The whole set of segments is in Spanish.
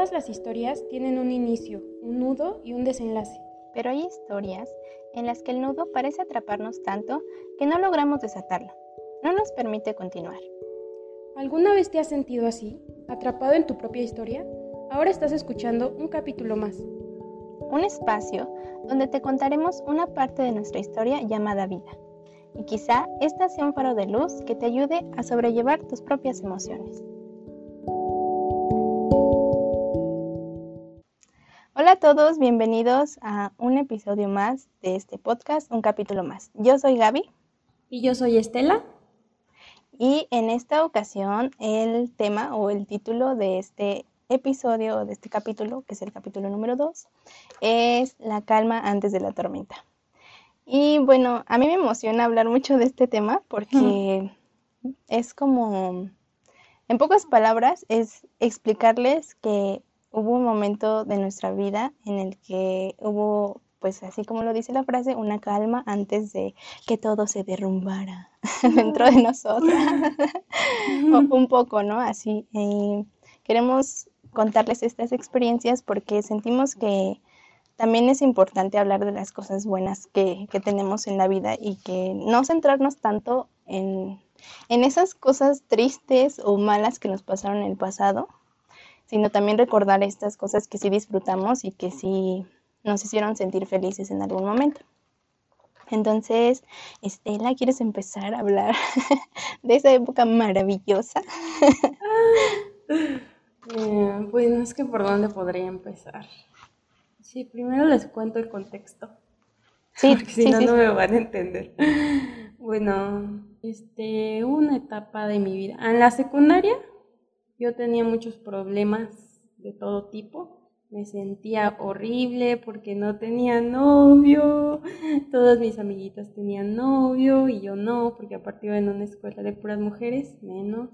Todas las historias tienen un inicio, un nudo y un desenlace. Pero hay historias en las que el nudo parece atraparnos tanto que no logramos desatarlo. No nos permite continuar. ¿Alguna vez te has sentido así, atrapado en tu propia historia? Ahora estás escuchando un capítulo más. Un espacio donde te contaremos una parte de nuestra historia llamada vida. Y quizá esta sea un faro de luz que te ayude a sobrellevar tus propias emociones. Hola a todos, bienvenidos a un episodio más de este podcast, un capítulo más. Yo soy Gaby. Y yo soy Estela. Y en esta ocasión el tema o el título de este episodio, de este capítulo, que es el capítulo número 2, es La calma antes de la tormenta. Y bueno, a mí me emociona hablar mucho de este tema porque es como, en pocas palabras, es explicarles que hubo un momento de nuestra vida en el que hubo, pues así como lo dice la frase, una calma antes de que todo se derrumbara dentro de nosotros. un poco, ¿no? Así. queremos contarles estas experiencias porque sentimos que también es importante hablar de las cosas buenas que, que tenemos en la vida y que no centrarnos tanto en, en esas cosas tristes o malas que nos pasaron en el pasado, sino también recordar estas cosas que sí disfrutamos y que sí nos hicieron sentir felices en algún momento. Entonces, Estela, ¿quieres empezar a hablar de esa época maravillosa? eh, bueno, es que por dónde podría empezar. Sí, primero les cuento el contexto. Sí, porque si no, no me van a entender. Bueno, este, una etapa de mi vida. En la secundaria yo tenía muchos problemas de todo tipo. Me sentía horrible porque no tenía novio. Todas mis amiguitas tenían novio y yo no, porque aparte iba en una escuela de puras mujeres, menos.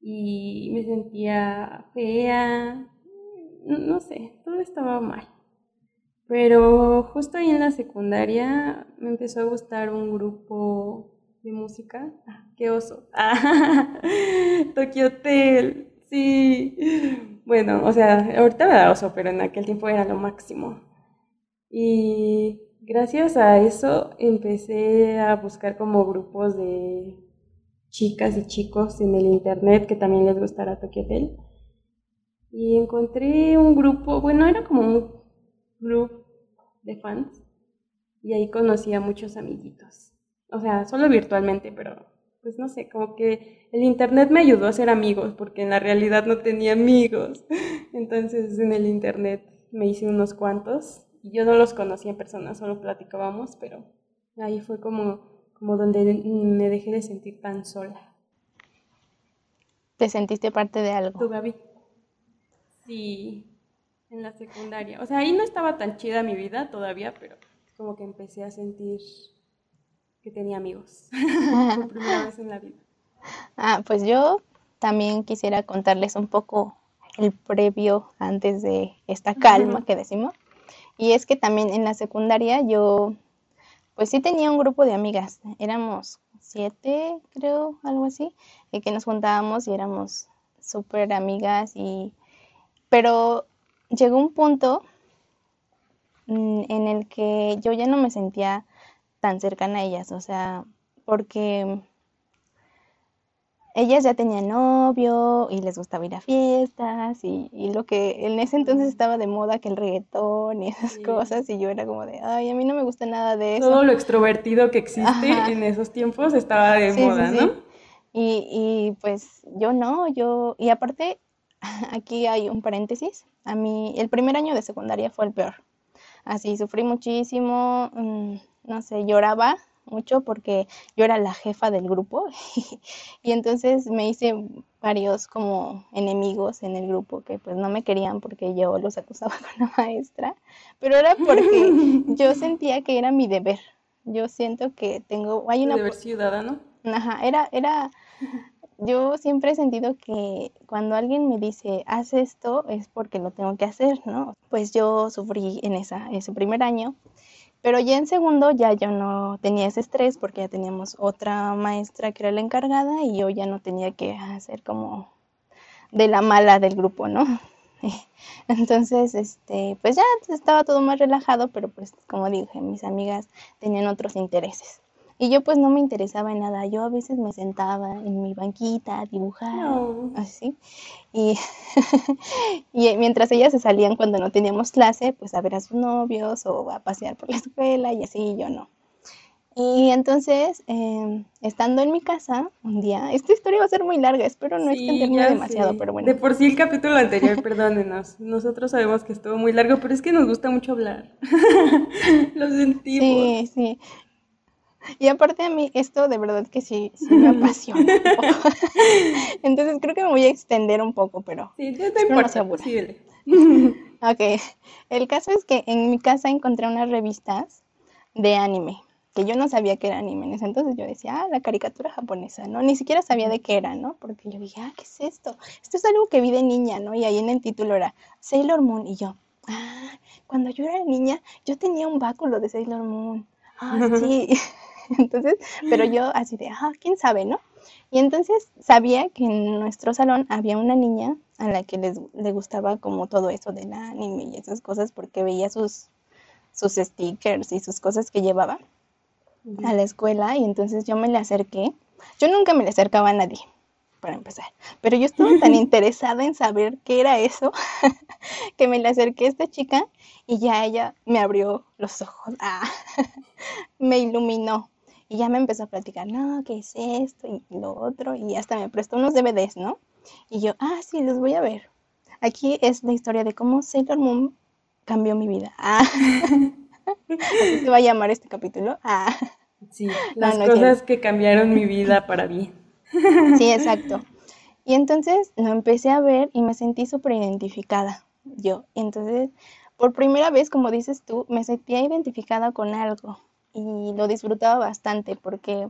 Y me sentía fea. No sé, todo estaba mal. Pero justo ahí en la secundaria me empezó a gustar un grupo de música. Ah, qué oso. Ah, Tokyo Hotel. Sí. Bueno, o sea, ahorita me da oso, pero en aquel tiempo era lo máximo. Y gracias a eso empecé a buscar como grupos de chicas y chicos en el internet que también les gustara Tokyo Hotel. Y encontré un grupo, bueno, era como un grupo de fans. Y ahí conocí a muchos amiguitos o sea, solo virtualmente, pero pues no sé, como que el internet me ayudó a ser amigos, porque en la realidad no tenía amigos. Entonces en el internet me hice unos cuantos y yo no los conocía en persona, solo platicábamos, pero ahí fue como, como donde me dejé de sentir tan sola. ¿Te sentiste parte de algo? ¿Tú, Gaby? Sí, en la secundaria. O sea, ahí no estaba tan chida mi vida todavía, pero como que empecé a sentir que tenía amigos por primera vez en la vida. Ah, pues yo también quisiera contarles un poco el previo antes de esta calma que decimos. Y es que también en la secundaria yo, pues sí tenía un grupo de amigas. Éramos siete, creo, algo así, y que nos juntábamos y éramos súper amigas. Y, pero llegó un punto mm, en el que yo ya no me sentía tan cercana a ellas, o sea, porque ellas ya tenían novio y les gustaba ir a fiestas y, lo que en ese entonces estaba de moda que el reggaetón y esas cosas y yo era como de, ay, a mí no me gusta nada de eso. Todo lo extrovertido que existe en esos tiempos estaba de moda, ¿no? Y, y pues yo no, yo, y aparte, aquí hay un paréntesis, a mí el primer año de secundaria fue el peor. Así, sufrí muchísimo, mm, no sé, lloraba mucho porque yo era la jefa del grupo y entonces me hice varios como enemigos en el grupo que pues no me querían porque yo los acusaba con la maestra, pero era porque yo sentía que era mi deber. Yo siento que tengo hay una deber ciudadano. Ajá, era era yo siempre he sentido que cuando alguien me dice haz esto es porque lo tengo que hacer, ¿no? Pues yo sufrí en esa ese primer año pero ya en segundo ya yo no tenía ese estrés porque ya teníamos otra maestra que era la encargada y yo ya no tenía que hacer como de la mala del grupo, ¿no? Entonces, este, pues ya estaba todo más relajado, pero pues como dije, mis amigas tenían otros intereses. Y yo pues no me interesaba en nada. Yo a veces me sentaba en mi banquita a dibujar, así. Y, y mientras ellas se salían cuando no teníamos clase, pues a ver a sus novios o a pasear por la escuela y así, yo no. Y entonces, em, estando en mi casa, un día, esta historia va a ser muy larga, espero no extenderme demasiado, pero bueno. De por sí el capítulo anterior, perdónenos, nosotros sabemos que estuvo muy largo, pero es que nos gusta mucho hablar. Lo sentimos. Sí, sí. Y aparte a mí esto de verdad que sí, sí me apasiona. Entonces creo que me voy a extender un poco, pero sí, no te importa, no ok, el caso es que en mi casa encontré unas revistas de anime que yo no sabía que era anime. En ese entonces yo decía, ah, la caricatura japonesa, ¿no? Ni siquiera sabía de qué era, ¿no? Porque yo dije, ah, ¿qué es esto? Esto es algo que vi de niña, ¿no? Y ahí en el título era Sailor Moon. Y yo, ah, cuando yo era niña, yo tenía un báculo de Sailor Moon. Ah, sí. entonces, pero yo así de, ah, quién sabe, ¿no? Y entonces sabía que en nuestro salón había una niña a la que les, le gustaba como todo eso del anime y esas cosas porque veía sus, sus stickers y sus cosas que llevaba a la escuela y entonces yo me le acerqué. Yo nunca me le acercaba a nadie, para empezar, pero yo estaba tan interesada en saber qué era eso que me le acerqué a esta chica y ya ella me abrió los ojos, ah, me iluminó y ya me empezó a platicar, no, ¿qué es esto? y lo otro y hasta me prestó unos DVDs, ¿no? Y yo, ah, sí, los voy a ver. Aquí es la historia de cómo Sailor Moon cambió mi vida. Ah. Así se va a llamar este capítulo. Ah. Sí, las cosas que cambiaron mi vida para bien. Sí, exacto. Y entonces lo empecé a ver y me sentí súper identificada yo. Entonces, por primera vez, como dices tú, me sentía identificada con algo y lo disfrutaba bastante porque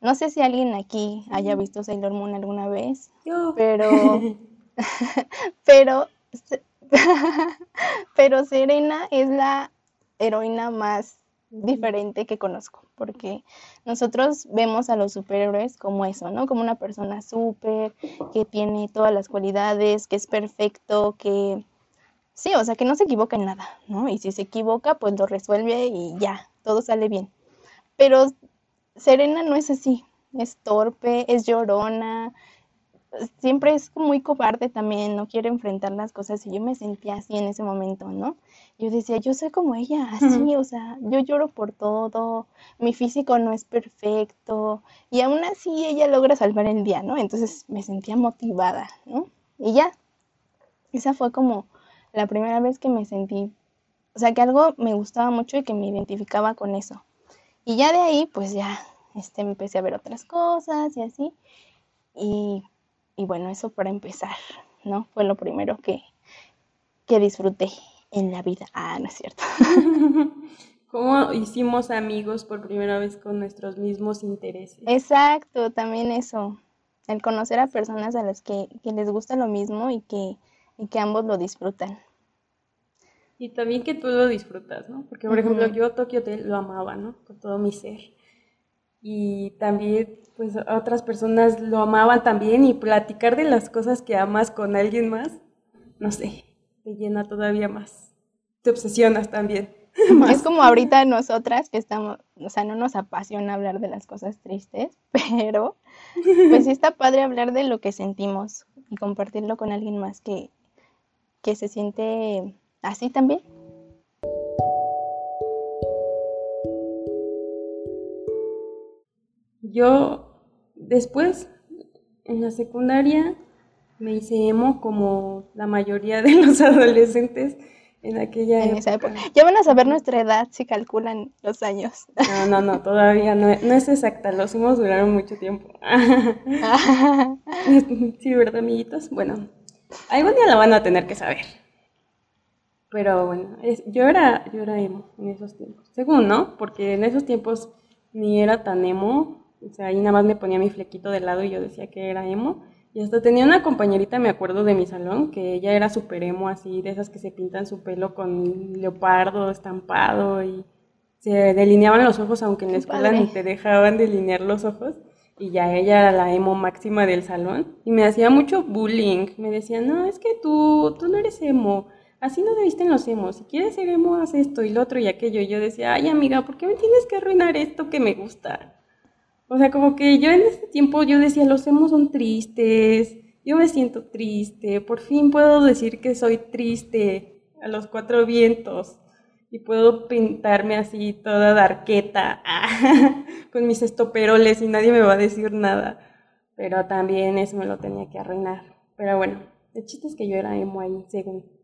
no sé si alguien aquí haya visto Sailor Moon alguna vez, pero pero pero Serena es la heroína más diferente que conozco, porque nosotros vemos a los superhéroes como eso, ¿no? Como una persona súper, que tiene todas las cualidades, que es perfecto, que sí, o sea, que no se equivoca en nada, ¿no? Y si se equivoca, pues lo resuelve y ya, todo sale bien. Pero Serena no es así, es torpe, es llorona, siempre es muy cobarde también, no quiere enfrentar las cosas y yo me sentía así en ese momento, ¿no? Yo decía, yo soy como ella, así, o sea, yo lloro por todo, mi físico no es perfecto y aún así ella logra salvar el día, ¿no? Entonces me sentía motivada, ¿no? Y ya, esa fue como la primera vez que me sentí, o sea, que algo me gustaba mucho y que me identificaba con eso. Y ya de ahí, pues ya, este, empecé a ver otras cosas y así. Y y bueno, eso para empezar, ¿no? Fue lo primero que, que disfruté en la vida. Ah, no es cierto. ¿Cómo hicimos amigos por primera vez con nuestros mismos intereses? Exacto, también eso. El conocer a personas a las que, les gusta lo mismo y que, y que ambos lo disfrutan. Y también que tú lo disfrutas, ¿no? Porque, por ejemplo, yo Tokio te lo amaba, ¿no? Con todo mi ser. Y también pues otras personas lo amaban también y platicar de las cosas que amas con alguien más, no sé, te llena todavía más. Te obsesionas también. Es como ahorita nosotras que estamos, o sea, no nos apasiona hablar de las cosas tristes, pero pues sí está padre hablar de lo que sentimos y compartirlo con alguien más que, que se siente así también. Yo Después, en la secundaria, me hice emo como la mayoría de los adolescentes en aquella época. Ya van a saber nuestra edad si calculan los años. No, no, no, todavía no, no es exacta, los hemos duraron mucho tiempo. sí, ¿verdad, amiguitos? Bueno, algún día la van a tener que saber. Pero bueno, yo, era, yo era emo en esos tiempos. Según, ¿no? Porque en esos tiempos ni era tan emo, o sea, ahí nada más me ponía mi flequito de lado y yo decía que era emo. Y hasta tenía una compañerita, me acuerdo, de mi salón, que ella era súper emo, así, de esas que se pintan su pelo con leopardo estampado y se delineaban los ojos, aunque en la escuela ni te dejaban delinear los ojos. y ya ella era la emo máxima del salón y me hacía mucho bullying. Me decía, no, es que tú, tú no eres emo, así no debiste en los emos, si quieres ser emo, haz esto y lo otro y aquello. Y yo decía, ay amiga, ¿por qué me tienes que arruinar esto que me gusta? O sea, como que yo en ese tiempo yo decía, los emos son tristes, yo me siento triste, por fin puedo decir que soy triste a los cuatro vientos y puedo pintarme así toda darqueta con mis estoperoles y nadie me va a decir nada. Pero también eso me lo tenía que arruinar. Pero bueno, el chiste es que yo era emo ahí, según.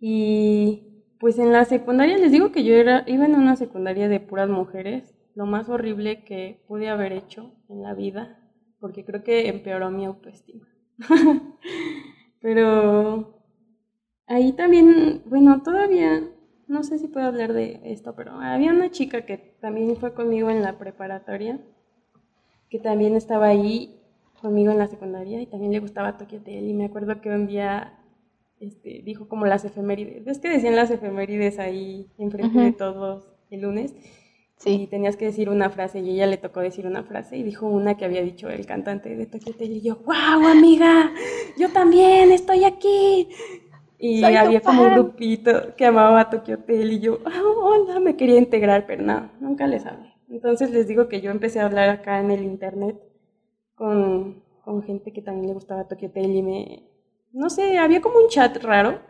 Y pues en la secundaria, les digo que yo era, iba en una secundaria de puras mujeres, lo más horrible que pude haber hecho en la vida, porque creo que empeoró mi autoestima. Pero ahí también, bueno, todavía no sé si puedo hablar de esto, pero había una chica que también fue conmigo en la preparatoria, que también estaba ahí conmigo en la secundaria y también le gustaba Tokyo Hotel y me acuerdo que un día este, dijo como las efemérides, es que decían las efemérides ahí enfrente de todos el lunes. Sí. y tenías que decir una frase y ella le tocó decir una frase y dijo una que había dicho el cantante de Tokyo Hotel. Y yo, wow amiga, yo también estoy aquí y había como un grupito que amaba Tokyo Hotel y yo, oh, hola, me quería integrar, pero no, nunca les hablé. Entonces les digo que yo empecé a hablar acá en el internet con, con gente que también le gustaba Tokyo Hotel y me, no sé, había como un chat raro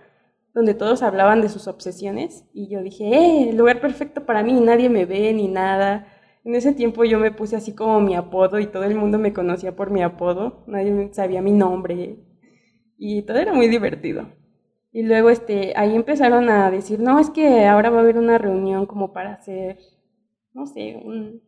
donde todos hablaban de sus obsesiones y yo dije, eh, el lugar perfecto para mí, nadie me ve ni nada. En ese tiempo yo me puse así como mi apodo y todo el mundo me conocía por mi apodo, nadie sabía mi nombre y todo era muy divertido. Y luego este, ahí empezaron a decir, no, es que ahora va a haber una reunión como para hacer, no sé, un,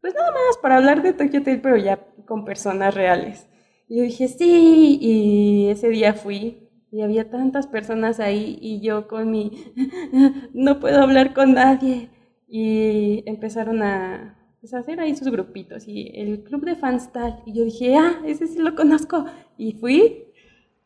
pues nada más para hablar de Tokyo Hotel, pero ya con personas reales. Y yo dije, sí, y ese día fui y había tantas personas ahí y yo con mi, no puedo hablar con nadie. Y empezaron a, pues, a hacer ahí sus grupitos y el club de fans tal. Y yo dije, ah, ese sí lo conozco. Y fui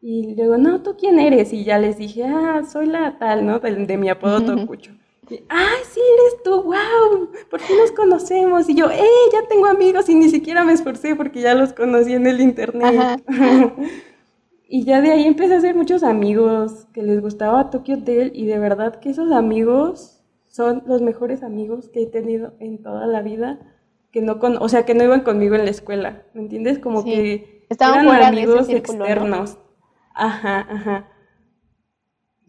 y luego, no, ¿tú quién eres? Y ya les dije, ah, soy la tal, ¿no? De, mi apodo Tocucho. Y, ¡Ay, sí eres tú! ¡Wow! ¿Por qué nos conocemos? Y yo, ¡eh! Ya tengo amigos y ni siquiera me esforcé porque ya los conocí en el internet. y ya de ahí empecé a hacer muchos amigos que les gustaba Tokyo Hotel y de verdad que esos amigos son los mejores amigos que he tenido en toda la vida. Que no con, o sea, que no iban conmigo en la escuela, ¿me entiendes? Como que Estaban eran amigos externos. Ajá, ajá.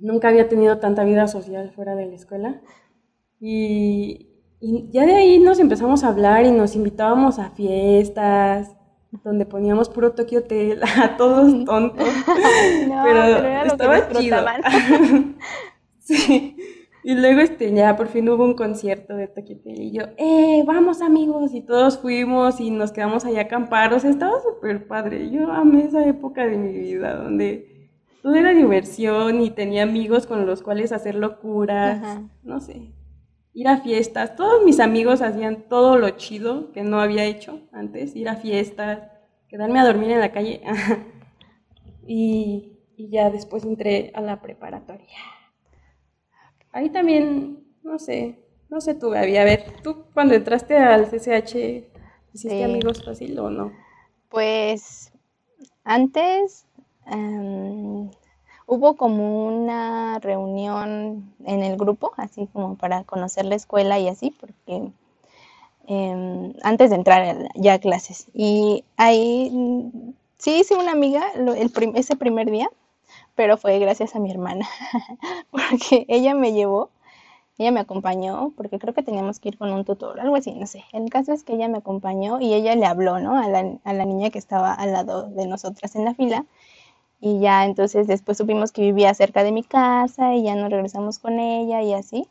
Nunca había tenido tanta vida social fuera de la escuela. Y, ya de ahí nos empezamos a hablar y nos invitábamos a fiestas donde poníamos puro Tokyo Hotel a todos tontos. pero, estaba chido. sí. Y luego este, ya por fin hubo un concierto de Tokyo Hotel y yo, ¡eh, vamos amigos! Y todos fuimos y nos quedamos allá a acampar. O sea, estaba súper padre. Yo amé esa época de mi vida donde todo era diversión y tenía amigos con los cuales hacer locuras. No sé, ir a fiestas. Todos mis amigos hacían todo lo chido que no había hecho antes. Ir a fiestas, quedarme a dormir en la calle. y, y ya después entré a la preparatoria. Ahí también, no sé, no sé tú, Gaby. A ver, tú cuando entraste al CCH, ¿hiciste amigos fácil o no? Pues antes em, hubo como una reunión en el grupo, así como para conocer la escuela y así, porque em, antes de entrar ya a clases. Y ahí sí hice una amiga el ese primer día pero fue gracias a mi hermana, porque ella me llevó, ella me acompañó, porque creo que teníamos que ir con un tutor, algo así, no sé. El caso es que ella me acompañó y ella le habló, ¿no? A la, a la niña que estaba al lado de nosotras en la fila. Y ya entonces después supimos que vivía cerca de mi casa y ya nos regresamos con ella y así.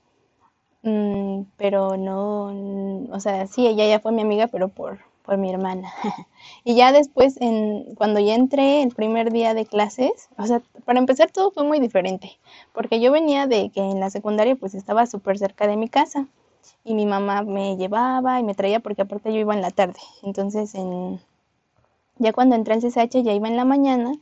Mm, pero no, o sea, sí, ella ya fue mi amiga, pero por, por mi hermana. y ya después, en, cuando ya entré el primer día de clases, o sea, para empezar todo fue muy diferente, porque yo venía de que en la secundaria pues estaba súper cerca de mi casa y mi mamá me llevaba y me traía porque aparte yo iba en la tarde. Entonces, en, ya cuando entré al CSH ya iba en la mañana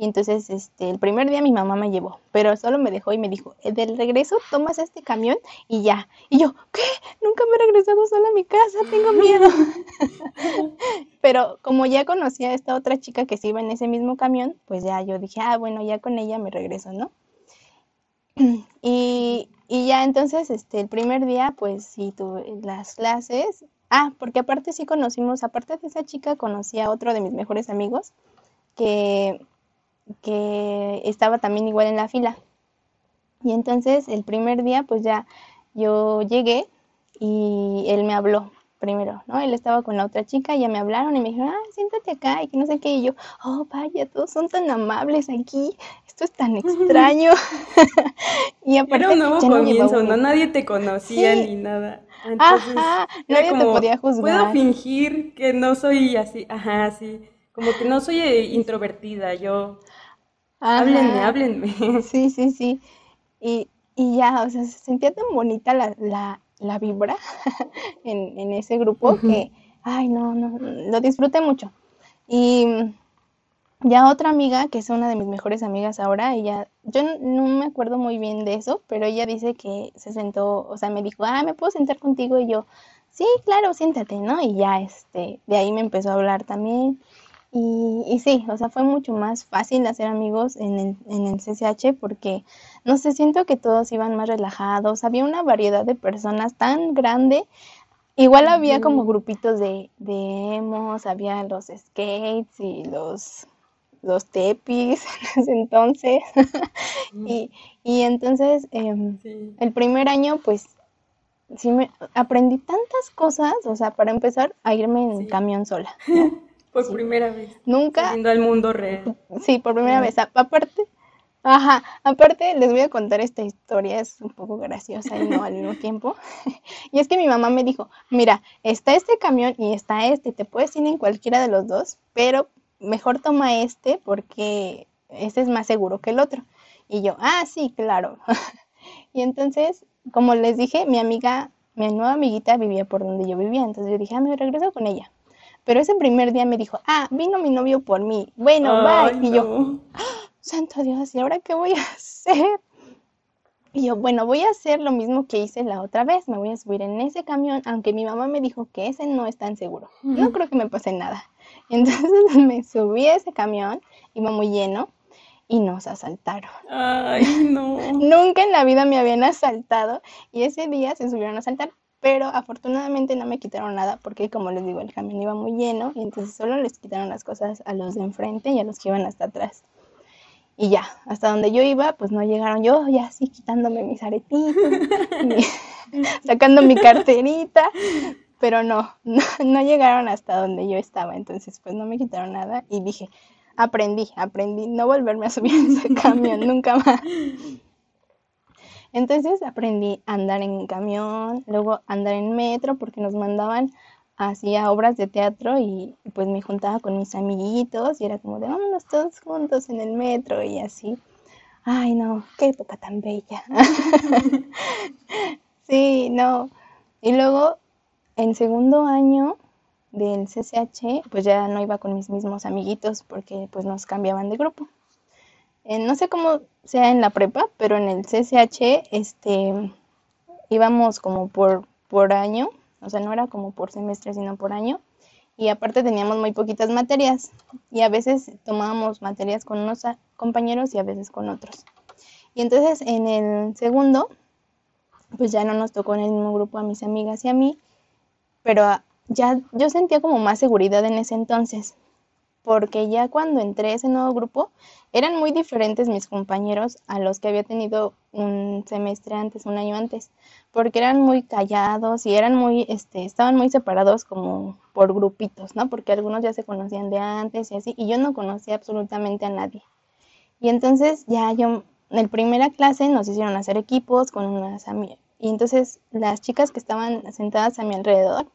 y entonces, este, el primer día mi mamá me llevó, pero solo me dejó y me dijo, eh, del regreso tomas este camión y ya. Y yo, ¿qué? Nunca me he regresado sola a mi casa, tengo miedo. pero como ya conocía a esta otra chica que se iba en ese mismo camión, pues ya yo dije, ah, bueno, ya con ella me regreso, ¿no? Y, y ya entonces, este, el primer día, pues sí tuve las clases. Ah, porque aparte sí conocimos, aparte de esa chica, conocí a otro de mis mejores amigos que, que estaba también igual en la fila. Y entonces el primer día, pues ya yo llegué y él me habló primero, ¿no? Él estaba con la otra chica, y ya me hablaron y me dijeron, ah, siéntate acá y que no sé qué. Y yo, oh, vaya, todos son tan amables aquí, esto es tan extraño. y aparte, Era un nuevo comienzo, no, nadie te conocía ni nada. ajá, nadie te podía juzgar. Puedo fingir que no soy así, ajá, sí, como que no soy eh, introvertida, yo... Háblenme, háblenme. Sí, sí, sí. Y, y ya, o sea, se sentía tan bonita la, la, la vibra en, en, ese grupo que, ay, no, no, lo disfruté mucho. Y ya otra amiga, que es una de mis mejores amigas ahora, ella, yo no me acuerdo muy bien de eso, pero ella dice que se sentó, o sea, me dijo, ah, ¿me puedo sentar contigo? Y yo, sí, claro, siéntate, ¿no? Y ya, este, de ahí me empezó a hablar también. Y, y, sí, o sea, fue mucho más fácil hacer amigos en el, en el CCH porque, no sé, siento que todos iban más relajados, había una variedad de personas tan grande, igual había como grupitos de, de emos, había los skates y los, los tepis en ese entonces, y, y, entonces em, el primer año pues sí me aprendí tantas cosas, o sea, para empezar a irme en camión sola. Por primera vez. Nunca. Viendo al mundo real. Sí, por primera vez. Aparte, ajá, aparte les voy a contar esta historia, es un poco graciosa y no al mismo tiempo. y es que mi mamá me dijo, mira, está este camión y está este, te puedes ir en cualquiera de los dos, pero mejor toma este porque este es más seguro que el otro. Y yo, ah, sí, claro. y entonces, como les dije, mi amiga, mi nueva amiguita vivía por donde yo vivía, entonces yo dije, ah, me regreso con ella. Pero ese primer día me dijo, ah, vino mi novio por mí. Bueno, bye. Y yo, ¡Ah, santo Dios, ¿y ahora qué voy a hacer? Y yo, bueno, voy a hacer lo mismo que hice la otra vez. Me voy a subir en ese camión, aunque mi mamá me dijo que ese no es tan seguro. No creo que me pase nada. Entonces me subí a ese camión, iba muy lleno, y nos asaltaron. Ay, no. Nunca en la vida me habían asaltado y ese día se subieron a asaltar pero afortunadamente no me quitaron nada porque como les digo el camión iba muy lleno y entonces solo les quitaron las cosas a los de enfrente y a los que iban hasta atrás. Y ya, hasta donde yo iba, pues no llegaron yo ya así quitándome mis aretitos, sacando mi carterita, pero no, no, no llegaron hasta donde yo estaba, entonces pues no me quitaron nada y dije, aprendí, aprendí no volverme a subir a ese camión nunca más. Entonces aprendí a andar en camión, luego andar en metro porque nos mandaban hacía obras de teatro y pues me juntaba con mis amiguitos y era como de vámonos todos juntos en el metro y así. Ay, no, qué época tan bella. sí, no. Y luego en segundo año del CCH, pues ya no iba con mis mismos amiguitos porque pues nos cambiaban de grupo no sé cómo sea en la prepa, pero en el CCH, este, íbamos como por, por año, o sea, no era como por semestre, sino por año. Y aparte teníamos muy poquitas materias y a veces tomábamos materias con unos compañeros y a veces con otros. Y entonces en el segundo, pues ya no nos tocó en el mismo grupo a mis amigas y a mí, pero ya yo sentía como más seguridad en ese entonces, porque ya cuando entré a ese nuevo grupo eran muy diferentes mis compañeros a los que había tenido un semestre antes, un año antes, porque eran muy callados y eran muy, este, estaban muy separados como por grupitos, ¿no? Porque algunos ya se conocían de antes y así, y yo no conocía absolutamente a nadie. Y entonces ya yo, en primera clase nos hicieron hacer equipos con unas amigas, y entonces las chicas que estaban sentadas a mi alrededor,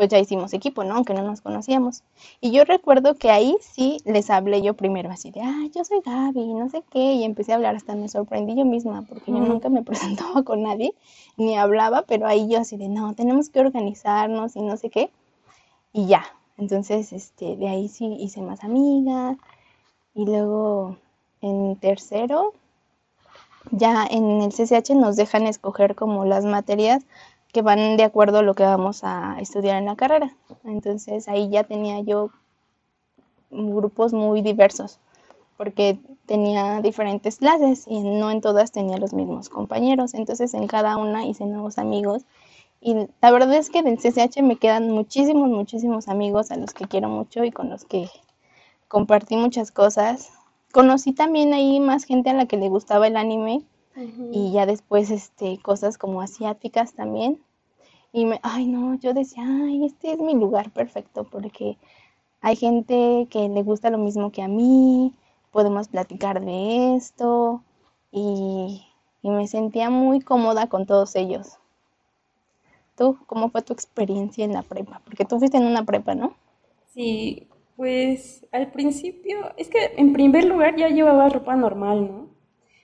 pues ya hicimos equipo, ¿no? Aunque no nos conocíamos. Y yo recuerdo que ahí sí les hablé yo primero, así de, ah, yo soy Gaby, no sé qué, y empecé a hablar, hasta me sorprendí yo misma, porque yo nunca me presentaba con nadie, ni hablaba, pero ahí yo así de, no, tenemos que organizarnos y no sé qué, y ya. Entonces, este, de ahí sí hice más amigas, y luego en tercero, ya en el CCH nos dejan escoger como las materias que van de acuerdo a lo que vamos a estudiar en la carrera. Entonces ahí ya tenía yo grupos muy diversos, porque tenía diferentes clases y no en todas tenía los mismos compañeros. Entonces en cada una hice nuevos amigos. Y la verdad es que del CCH me quedan muchísimos, muchísimos amigos a los que quiero mucho y con los que compartí muchas cosas. Conocí también ahí más gente a la que le gustaba el anime y ya después este cosas como asiáticas también. Y me, ay no, yo decía, ay, este es mi lugar perfecto porque hay gente que le gusta lo mismo que a mí, podemos platicar de esto y, y me sentía muy cómoda con todos ellos. ¿Tú cómo fue tu experiencia en la prepa? Porque tú fuiste en una prepa, ¿no? Sí, pues al principio, es que en primer lugar ya llevaba ropa normal, ¿no?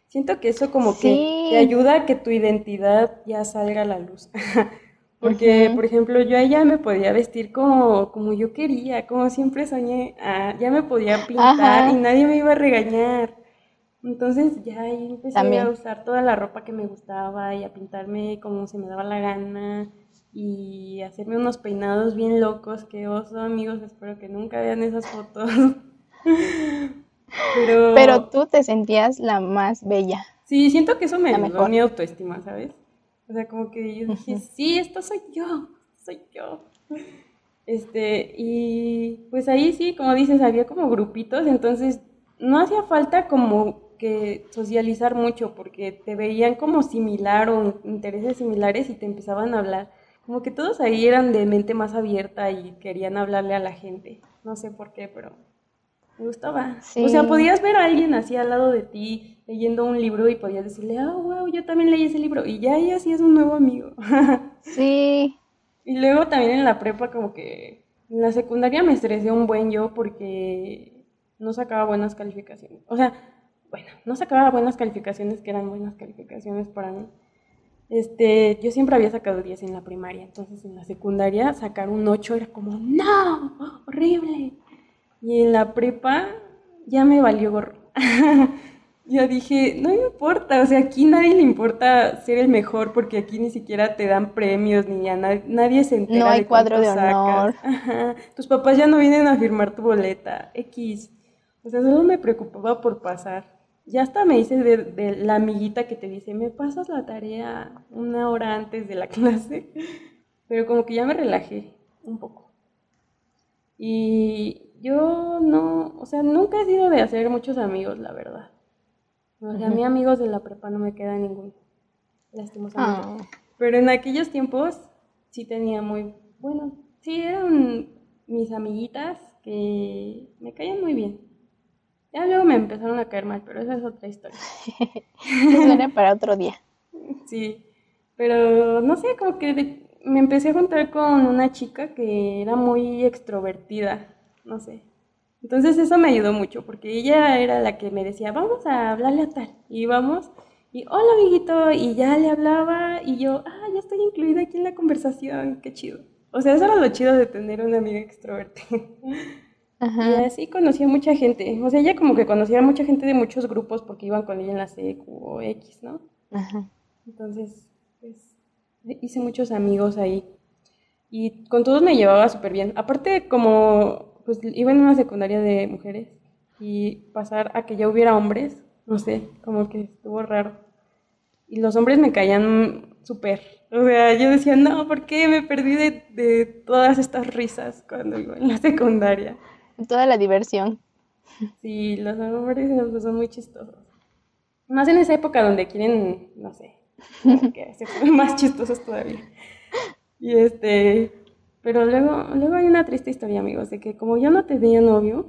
Siento que eso como que te ayuda a que tu identidad ya salga a la luz. Porque, por ejemplo, yo ya me podía vestir como, como yo quería, como siempre soñé, ah, ya me podía pintar y nadie me iba a regañar. Entonces ya ahí empecé a usar toda la ropa que me gustaba y a pintarme como se me daba la gana y hacerme unos peinados bien locos que oso, amigos, espero que nunca vean esas fotos. Pero... Pero tú te sentías la más bella. Sí, siento que eso me ayudó mi autoestima, ¿sabes? O sea, como que yo dije, sí, esto soy yo, soy yo. Este, y pues ahí sí, como dices, había como grupitos, entonces no hacía falta como que socializar mucho porque te veían como similar o intereses similares y te empezaban a hablar. Como que todos ahí eran de mente más abierta y querían hablarle a la gente. No sé por qué, pero me gustaba. O sea, podías ver a alguien así al lado de ti leyendo un libro y podías decirle, ah, wow, yo también leí ese libro. Y ya ahí así es un nuevo amigo. sí. Y luego también en la prepa como que en la secundaria me estresé un buen yo porque no sacaba buenas calificaciones. O sea, bueno, no sacaba buenas calificaciones que eran buenas calificaciones para mí. Este, yo siempre había sacado 10 en la primaria, entonces en la secundaria sacar un 8 era como, no, horrible. Y en la prepa ya me valió gorro. yo dije, no me importa, o sea, aquí nadie le importa ser el mejor porque aquí ni siquiera te dan premios ni ya nadie, se entera. No hay cuadro de honor. Tus papás ya no vienen a firmar tu boleta, X. O sea, solo me preocupaba por pasar. Ya hasta me hice de, de la amiguita que te dice, me pasas la tarea una hora antes de la clase. Pero como que ya me relajé un poco. Y yo no, o sea, nunca he sido de hacer muchos amigos, la verdad. O sea, a mí amigos de la prepa no me queda ninguno, lastimosamente. Ah. Pero en aquellos tiempos sí tenía muy, bueno, sí eran mis amiguitas que me caían muy bien. Ya luego me empezaron a caer mal, pero esa es otra historia. Eso era para otro día. Sí, pero no sé, como que me empecé a juntar con una chica que era muy extrovertida no sé. Entonces eso me ayudó mucho, porque ella era la que me decía, vamos a hablarle a tal, y vamos, y hola amiguito, y ya le hablaba, y yo, ah, ya estoy incluida aquí en la conversación, qué chido. O sea, eso era lo chido de tener una amiga extrovertida. Y así conocí a mucha gente. O sea, ella como que conocía a mucha gente de muchos grupos porque iban con ella en la CQ o X, ¿no? Ajá. Entonces, pues, hice muchos amigos ahí. Y con todos me llevaba súper bien. Aparte, como pues iba en una secundaria de mujeres y pasar a que ya hubiera hombres, no sé, como que estuvo raro. Y los hombres me caían súper. O sea, yo decía, no, ¿por qué me perdí de, todas estas risas cuando iba en la secundaria? Toda la diversión. Sí, los hombres son muy chistosos. Más en esa época donde quieren, no sé, que ser más chistosos todavía. Y este, pero luego, luego hay una triste historia, amigos, de que como yo no tenía novio,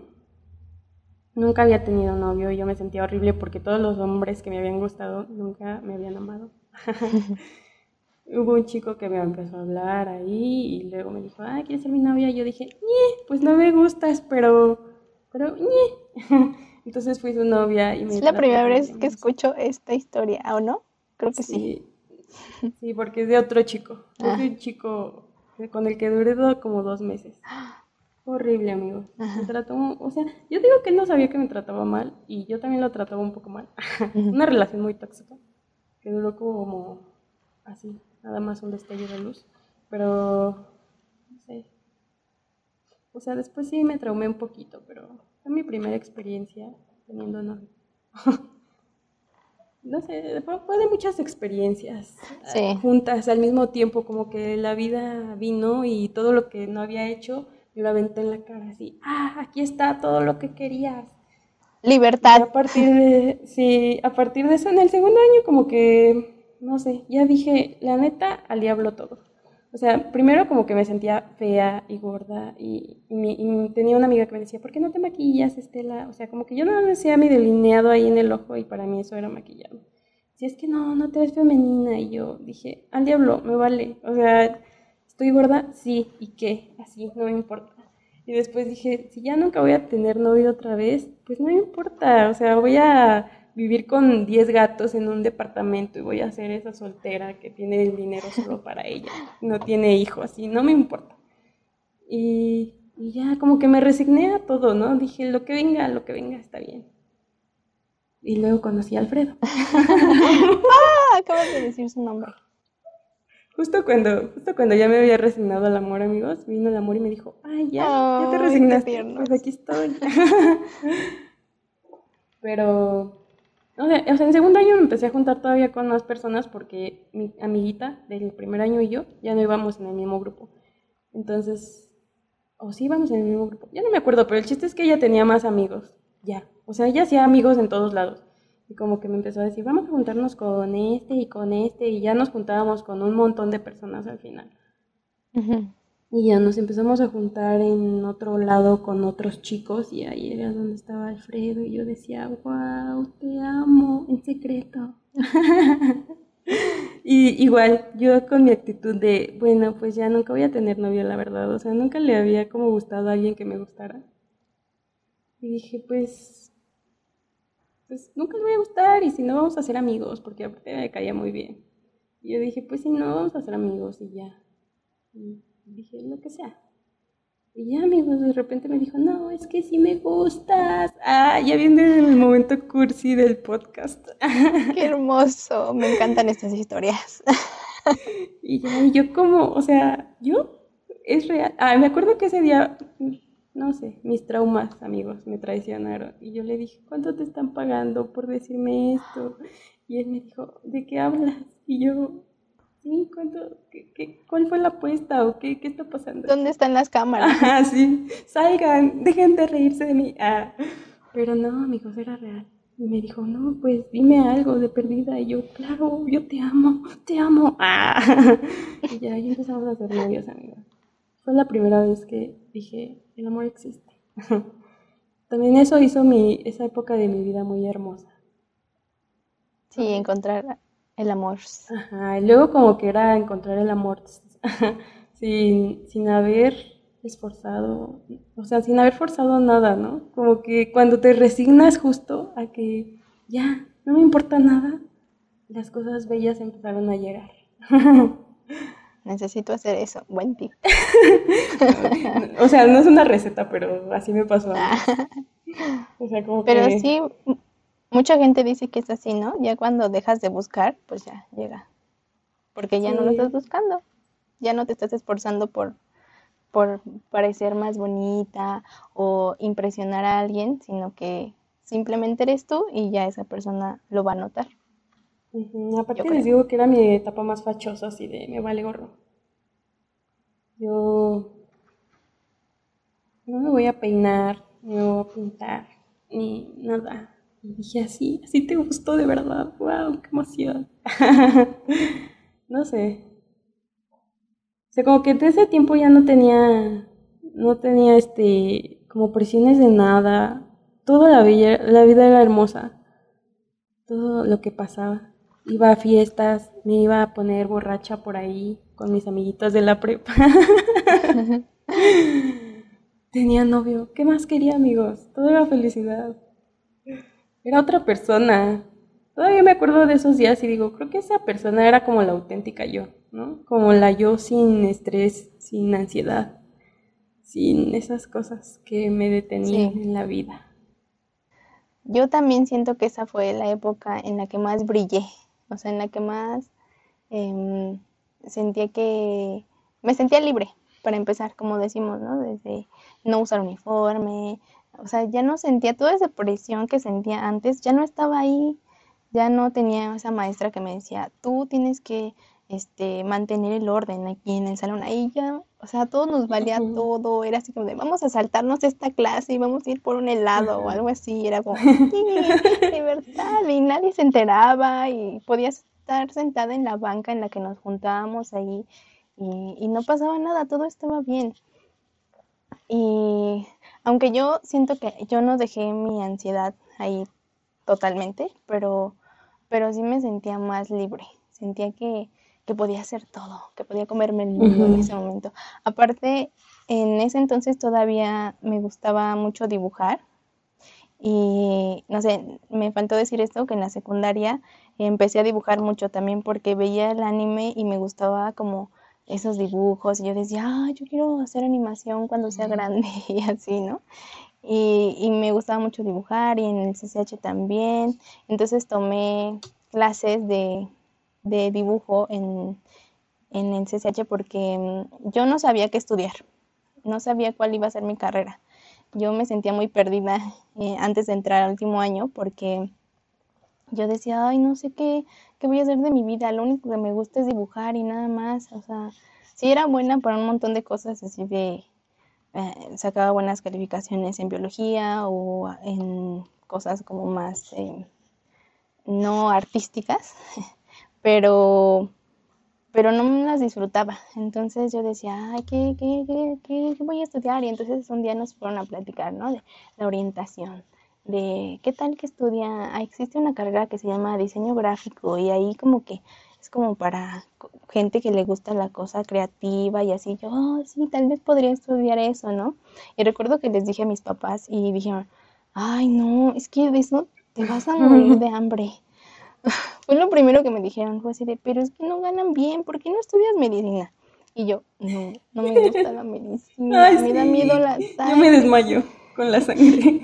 nunca había tenido novio y yo me sentía horrible porque todos los hombres que me habían gustado nunca me habían amado. Hubo un chico que me empezó a hablar ahí y luego me dijo, ah, ¿quieres ser mi novia? Y yo dije, pues no me gustas, pero, pero, Entonces fui su novia y me... Es la primera vez que escucho esta historia, ¿o no? Creo que sí. Sí, porque es de otro chico. Es de un chico con el que duré como dos meses. Horrible, amigo. Me trató, o sea, yo digo que él no sabía que me trataba mal y yo también lo trataba un poco mal. Una relación muy tóxica que duró como así, nada más un destello de luz, pero no sé. O sea, después sí me traumé un poquito, pero fue mi primera experiencia teniendo novio. no sé, fue, de muchas experiencias eh, juntas al mismo tiempo, como que la vida vino y todo lo que no había hecho, me lo aventé en la cara así, ah, aquí está todo lo que querías. Libertad. a partir de, sí, a partir de eso, en el segundo año como que, no sé, ya dije, la neta, al diablo todo. O sea, primero como que me sentía fea y gorda y, tenía una amiga que me decía, ¿por qué no te maquillas, Estela? O sea, como que yo no decía mi delineado ahí en el ojo y para mí eso era maquillado. Si es que no, no te ves femenina y yo dije, al diablo, me vale. O sea, ¿estoy gorda? Sí, ¿y qué? Así, no me importa. Y después dije, si ya nunca voy a tener novio otra vez, pues no me importa. O sea, voy a vivir con 10 gatos en un departamento y voy a ser esa soltera que tiene el dinero solo para ella, no tiene hijos y no me importa. Y, ya como que me resigné a todo, ¿no? Dije, lo que venga, lo que venga está bien. Y luego conocí a Alfredo. ah, acabas de decir su nombre. Justo cuando, justo cuando ya me había resignado al amor, amigos, vino el amor y me dijo, ay, ya, ya te resignaste, pues aquí estoy. Pero o sea, en segundo año me empecé a juntar todavía con más personas porque mi amiguita del primer año y yo ya no íbamos en el mismo grupo. Entonces, o sí íbamos en el mismo grupo. Ya no me acuerdo, pero el chiste es que ella tenía más amigos. Ya. O sea, ella hacía amigos en todos lados. Y como que me empezó a decir, vamos a juntarnos con este y con este. Y ya nos juntábamos con un montón de personas al final. Y ya nos empezamos a juntar en otro lado con otros chicos y ahí era donde estaba Alfredo y yo decía, wow, te amo en secreto. y igual, yo con mi actitud de, bueno, pues ya nunca voy a tener novio, la verdad, o sea, nunca le había como gustado a alguien que me gustara. Y dije, pues, pues nunca le voy a gustar y si no vamos a ser amigos, porque aparte me caía muy bien. Y yo dije, pues si no, vamos a ser amigos y ya dije, lo que sea. Y ya, amigos, de repente me dijo, no, es que sí me gustas. Ah, ya viene el momento cursi del podcast. Qué hermoso, me encantan estas historias. Y ya, y yo como, o sea, yo, es real. Ah, me acuerdo que ese día, no sé, mis traumas, amigos, me traicionaron. Y yo le dije, ¿cuánto te están pagando por decirme esto? Y él me dijo, ¿de qué hablas? Y yo, sí, qué, cuál fue la apuesta o qué, qué está pasando? ¿Dónde están las cámaras? Ah, sí, salgan, dejen de reírse de mí. Ah, pero no, amigos, era real. Y me dijo, no, pues dime algo de perdida. Y yo, claro, yo te amo, te amo. Ah. Y ya, ahí empezamos a ser novios, amigos. Fue la primera vez que dije, el amor existe. También eso hizo mi, esa época de mi vida muy hermosa. Sí, encontrar el amor. Ajá, y luego como que era encontrar el amor sin, sin haber esforzado, o sea, sin haber forzado nada, ¿no? Como que cuando te resignas justo a que ya, no me importa nada, las cosas bellas empezaron a llegar. Necesito hacer eso, buen tip. o sea, no es una receta, pero así me pasó. O sea, como pero sí, Mucha gente dice que es así, ¿no? Ya cuando dejas de buscar, pues ya llega. Porque ya no lo estás buscando. Ya no te estás esforzando por, por parecer más bonita o impresionar a alguien, sino que simplemente eres tú y ya esa persona lo va a notar. Aparte les digo que era mi etapa más fachosa, así de me vale gorro. Yo no me voy a peinar, no me voy a pintar, ni nada. Y dije, así, así te gustó de verdad, wow, qué emoción. no sé. O sea, como que en ese tiempo ya no tenía, no tenía este, como presiones de nada. Toda la vida, la vida era hermosa. Todo lo que pasaba. Iba a fiestas, me iba a poner borracha por ahí con mis amiguitas de la prepa. tenía novio. ¿Qué más quería, amigos? Todo era felicidad. Era otra persona. Todavía me acuerdo de esos días y digo, creo que esa persona era como la auténtica yo, ¿no? Como la yo sin estrés, sin ansiedad, sin esas cosas que me detenían en la vida. Yo también siento que esa fue la época en la que más brillé, o sea, en la que más em, sentía que me sentía libre para empezar, como decimos, ¿no? Desde no usar uniforme, o sea, ya no sentía toda esa presión que sentía antes, ya no estaba ahí, ya no tenía esa maestra que me decía, tú tienes que este, mantener el orden aquí en el salón. Ahí ya, o sea, todo nos valía todo, era así como de, vamos a saltarnos esta clase y vamos a ir por un helado o algo así, era como, libertad, y nadie se enteraba y podías estar sentada en la banca en la que nos juntábamos ahí y, y no pasaba nada, todo estaba bien. Y aunque yo siento que yo no dejé mi ansiedad ahí totalmente, pero, pero sí me sentía más libre, sentía que, que podía hacer todo, que podía comerme el mundo en ese momento. Aparte, en ese entonces todavía me gustaba mucho dibujar. Y no sé, me faltó decir esto, que en la secundaria empecé a dibujar mucho también porque veía el anime y me gustaba como esos dibujos y yo decía, ah, yo quiero hacer animación cuando sea grande y así, ¿no? Y, y, me gustaba mucho dibujar y en el CCH también. Entonces tomé clases de, de dibujo en, en el CCH porque mm, yo no sabía qué estudiar, no sabía cuál iba a ser mi carrera. Yo me sentía muy perdida eh, antes de entrar al último año porque yo decía, ay, no sé qué, qué voy a hacer de mi vida, lo único que me gusta es dibujar y nada más. O sea, sí era buena para un montón de cosas, así de, eh, sacaba buenas calificaciones en biología o en cosas como más eh, no artísticas, pero, pero no las disfrutaba. Entonces yo decía, ay, ¿qué, qué, qué, qué, voy a estudiar? Y entonces un día nos fueron a platicar, ¿no? De la orientación de qué tal que estudia, ah, existe una carrera que se llama diseño gráfico y ahí como que es como para gente que le gusta la cosa creativa y así, yo, oh, sí, tal vez podría estudiar eso, ¿no? Y recuerdo que les dije a mis papás y dijeron, ay, no, es que de eso te vas a morir de hambre. fue lo primero que me dijeron, fue así de, pero es que no ganan bien, ¿por qué no estudias medicina? Y yo, no, no me gusta la medicina, me da miedo la sangre. Yo me desmayo con la sangre.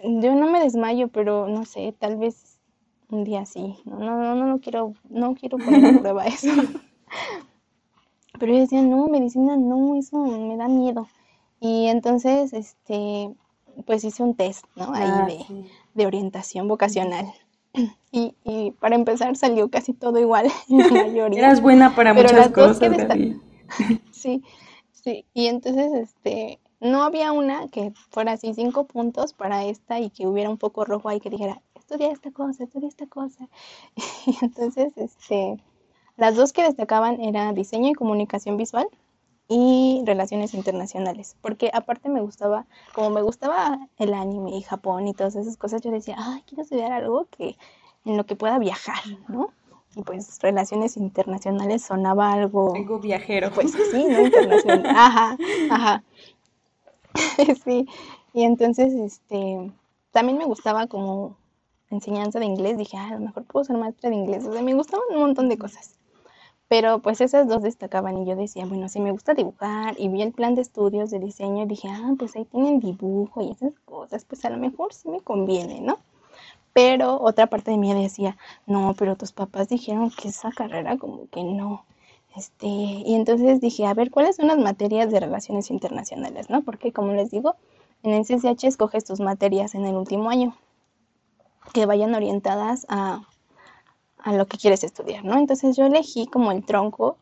Yo no me desmayo, pero no sé, tal vez un día sí. No, no, no, no, quiero, no quiero poner a prueba eso. Pero yo decía, no, medicina no, eso me da miedo. Y entonces, este, pues hice un test, ¿no? Ahí ah, de, de orientación vocacional. Y, y, para empezar salió casi todo igual, la mayoría. Eras buena para muchas cosas, Sí, sí. Y entonces, este, no había una que fuera así cinco puntos para esta y que hubiera un poco rojo ahí que dijera, estudia esta cosa, estudia esta cosa. Y entonces, este, las dos que destacaban era diseño y comunicación visual y relaciones internacionales, porque aparte me gustaba, como me gustaba el anime y Japón y todas esas cosas, yo decía, ay, quiero estudiar algo que en lo que pueda viajar, ¿no? Y pues relaciones internacionales sonaba algo... Algo viajero. Pues sí, ¿no? Internacional. Ajá, ajá. sí. Y entonces, este, también me gustaba como enseñanza de inglés. Dije, ah, a lo mejor puedo ser maestra de inglés. O sea, me gustaban un montón de cosas. Pero pues esas dos destacaban y yo decía, bueno, si me gusta dibujar y vi el plan de estudios de diseño dije, ah, pues ahí tienen dibujo y esas cosas, pues a lo mejor sí me conviene, ¿no? Pero otra parte de mí decía, no, pero tus papás dijeron que esa carrera como que no. Este, y entonces dije, a ver, ¿cuáles son las materias de relaciones internacionales, no? Porque como les digo, en el CCH escoges tus materias en el último año que vayan orientadas a a lo que quieres estudiar, ¿no? Entonces yo elegí como el tronco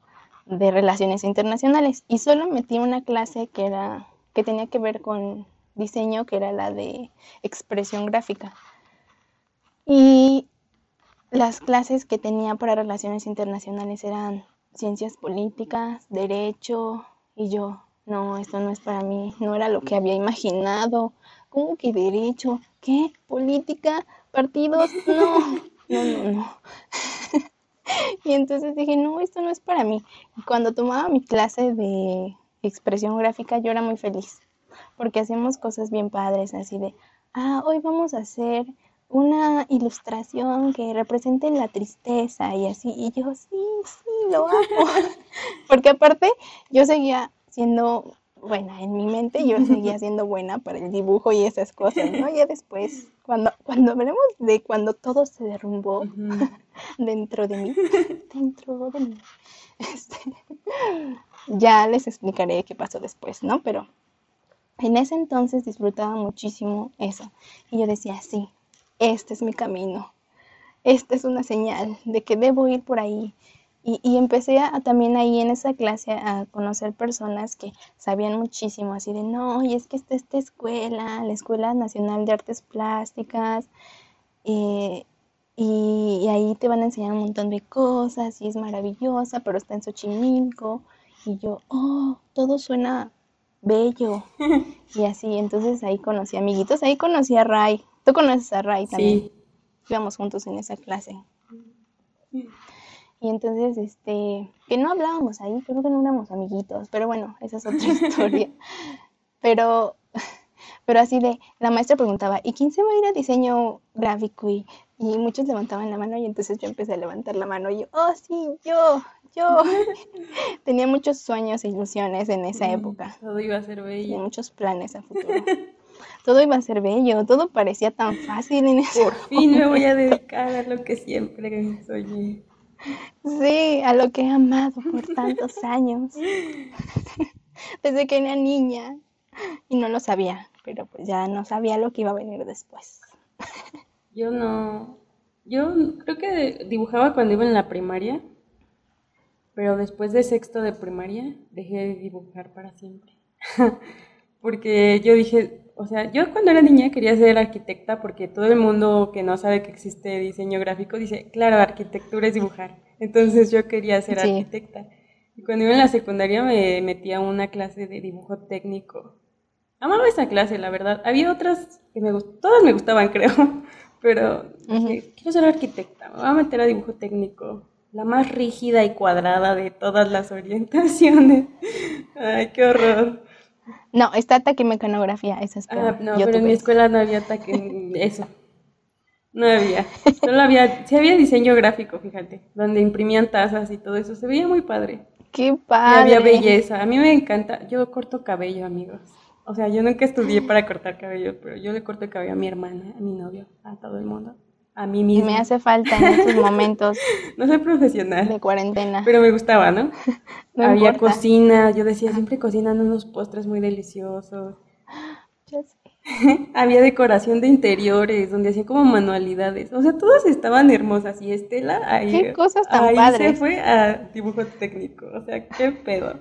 de relaciones internacionales y solo metí una clase que era que tenía que ver con diseño, que era la de expresión gráfica. Y las clases que tenía para relaciones internacionales eran ciencias políticas, derecho, y yo, no, esto no es para mí, no era lo que había imaginado. ¿Cómo que derecho? ¿Qué? ¿Política? ¿Partidos? No no, no, no. y entonces dije, no, esto no es para mí. Y cuando tomaba mi clase de expresión gráfica, yo era muy feliz, porque hacíamos cosas bien padres, así de, ah, hoy vamos a hacer una ilustración que represente la tristeza y así. Y yo, sí, sí, lo hago. porque aparte, yo seguía siendo bueno, en mi mente yo seguía siendo buena para el dibujo y esas cosas, ¿no? Ya después, cuando, cuando hablemos de cuando todo se derrumbó dentro de mí, dentro de mí, este, ya les explicaré qué pasó después, ¿no? Pero en ese entonces disfrutaba muchísimo eso. Y yo decía, sí, este es mi camino. Esta es una señal de que debo ir por ahí. Y, empecé a, también ahí en esa clase a conocer personas que sabían muchísimo, así de, no, y es que está esta escuela, la Escuela Nacional de Artes Plásticas, eh, y, ahí te van a enseñar un montón de cosas, y es maravillosa, pero está en Xochimilco, y yo, oh, todo suena bello, y así, entonces ahí conocí amiguitos, ahí conocí a Ray, tú conoces a Ray también, sí. íbamos juntos en esa clase. Y entonces, este, que no hablábamos ahí, creo que no éramos amiguitos, pero bueno, esa es otra historia. pero, pero así de, la maestra preguntaba, ¿y quién se va a ir a diseño gráfico? Y, y muchos levantaban la mano y entonces yo empecé a levantar la mano y yo, oh sí, yo, yo. Tenía muchos sueños e ilusiones en esa época. Todo iba a ser bello. Tenía muchos planes a futuro. todo iba a ser bello, todo parecía tan fácil en ese Por fin me voy a dedicar a lo que siempre soñé. Sí, a lo que he amado por tantos años. Desde que era niña. Y no lo sabía, pero pues ya no sabía lo que iba a venir después. Yo no. Yo creo que dibujaba cuando iba en la primaria, pero después de sexto de primaria dejé de dibujar para siempre. porque yo dije, o sea, yo cuando era niña quería ser arquitecta porque todo el mundo que no sabe que existe diseño gráfico dice, claro, arquitectura es dibujar. Entonces yo quería ser arquitecta. Y cuando iba en la secundaria me metí a una clase de dibujo técnico. Amaba esa clase, la verdad. Había otras que me gustaban, todas me gustaban, creo. Pero dije, quiero ser arquitecta, me voy a meter a dibujo técnico. La más rígida y cuadrada de todas las orientaciones. Ay, qué horror. No, está taquimecanografía, esa es Ah, no, pero en mi escuela no había taque, eso. No había. Solo había, sí había diseño gráfico, fíjate, donde imprimían tazas y todo eso. Se veía muy padre. Qué padre. Y había belleza. A mí me encanta. Yo corto cabello, amigos. O sea, yo nunca estudié para cortar cabello, pero yo le corto el cabello a mi hermana, a mi novio, a todo el mundo a mí misma. Me hace falta en estos momentos. no soy profesional. De cuarentena. Pero me gustaba, ¿no? Había cocina, yo decía, siempre cocinan unos postres muy deliciosos. Había decoración de interiores, donde hacían como manualidades. O sea, todas estaban hermosas. Y Estela ahí. Qué cosas tan ahí padres. se fue a dibujo técnico. O sea, qué pedo.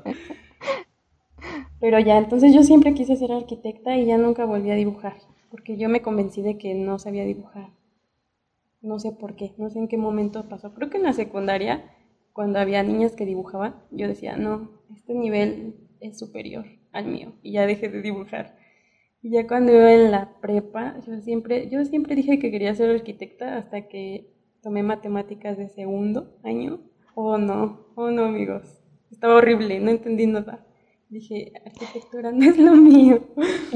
Pero ya, entonces yo siempre quise ser arquitecta y ya nunca volví a dibujar. Porque yo me convencí de que no sabía dibujar. No sé por qué, no sé en qué momento pasó. Creo que en la secundaria, cuando había niñas que dibujaban, yo decía, no, este nivel es superior al mío. Y ya dejé de dibujar. Y ya cuando iba en la prepa, yo siempre, yo siempre dije que quería ser arquitecta hasta que tomé matemáticas de segundo año. Oh no, oh no amigos. Estaba horrible, no entendí nada. Dije, arquitectura no es lo mío.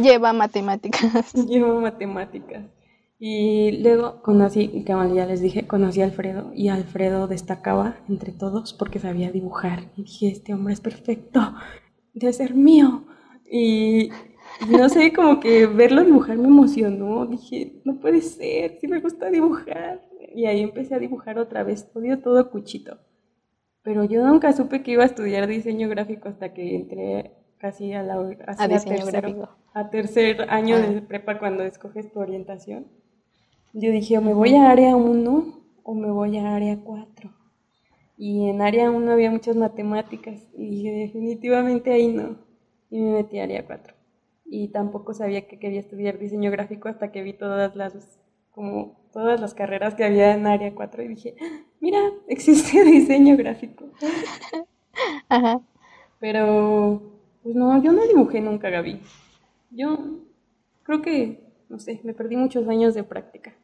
Lleva matemáticas. Lleva matemáticas. Y luego conocí, como ya les dije, conocí a Alfredo y Alfredo destacaba entre todos porque sabía dibujar. Y dije, este hombre es perfecto, debe ser mío. Y, no sé, como que verlo dibujar me emocionó. Dije, no puede ser, sí me gusta dibujar. Y ahí empecé a dibujar otra vez, odio todo cuchito. Pero yo nunca supe que iba a estudiar diseño gráfico hasta que entré casi a la a, gráfico. a tercer año de ah. prepa cuando escoges tu orientación yo dije, o me voy a área 1 o me voy a área 4. Y en área 1 había muchas matemáticas y dije, definitivamente ahí no. Y me metí a área 4. Y tampoco sabía que quería estudiar diseño gráfico hasta que vi todas las como todas las carreras que había en área 4 y dije, mira, existe diseño gráfico. Ajá. Pero, pues no, yo no dibujé nunca, Gaby. Yo creo que, no sé, me perdí muchos años de práctica.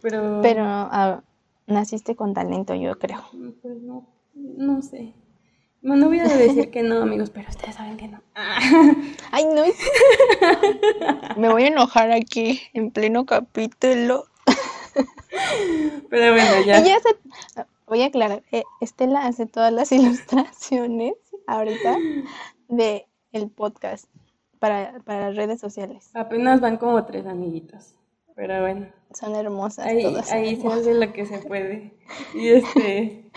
Pero, Pero ah, naciste con talento, yo creo. Pues no, no sé. No, voy a decir que no, amigos, pero ustedes saben que no. Ay, no. Me voy a enojar aquí en pleno capítulo. Pero bueno, ya. Voy a aclarar. Eh, Estela hace todas las ilustraciones ahorita de el podcast para, para redes sociales. Apenas van como tres amiguitos, pero bueno. Son hermosas Ahí, todas. ahí se hace lo que se puede. Y este...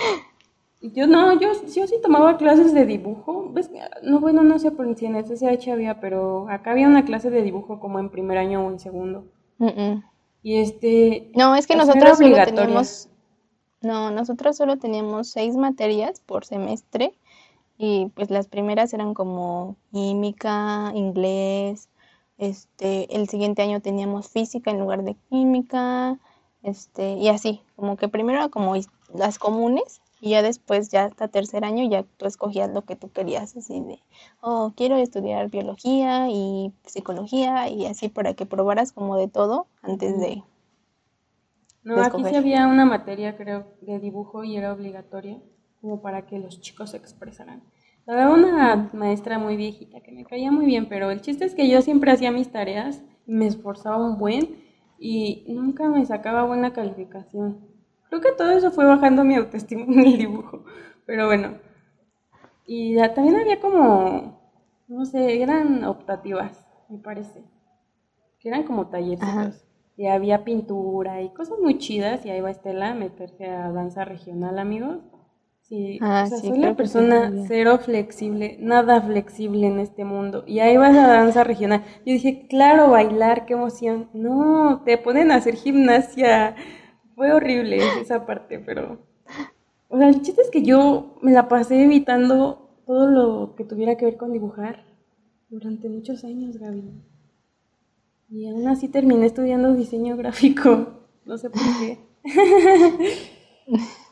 Yo no, yo, yo sí tomaba clases de dibujo. ¿Ves? No, bueno, no sé por si en CCH había, pero acá había una clase de dibujo como en primer año o en segundo. Mm, mm. Y este... No, es que nosotros solo teníamos, no, nosotros solo teníamos seis materias por semestre y pues las primeras eran como química, inglés, este, el siguiente año teníamos física en lugar de química, este, y así, como que primero como las comunes y ya después, ya hasta tercer año, ya tú escogías lo que tú querías, así de, oh, quiero estudiar biología y psicología y así para que probaras como de todo antes de... No, de aquí sí había una materia, creo, de dibujo y era obligatoria, como para que los chicos se expresaran. Había una maestra muy viejita que me caía muy bien, pero el chiste es que yo siempre hacía mis tareas, me esforzaba un buen y nunca me sacaba buena calificación. Creo que todo eso fue bajando mi autoestima en el dibujo, pero bueno. Y ya también había como, no sé, eran optativas, me parece, que eran como tallercitos. Ajá. Y había pintura y cosas muy chidas. Y ahí va Estela a meterse a danza regional, amigos. Sí, Ah, o sea, sí, soy la sí persona cero flexible, nada flexible en este mundo. Y ahí vas a danza regional. Yo dije, claro, bailar, qué emoción. No, te ponen a hacer gimnasia. Fue horrible esa parte, pero... O sea, el chiste es que yo me la pasé evitando todo lo que tuviera que ver con dibujar durante muchos años, Gaby. Y aún así terminé estudiando diseño gráfico. No sé por qué.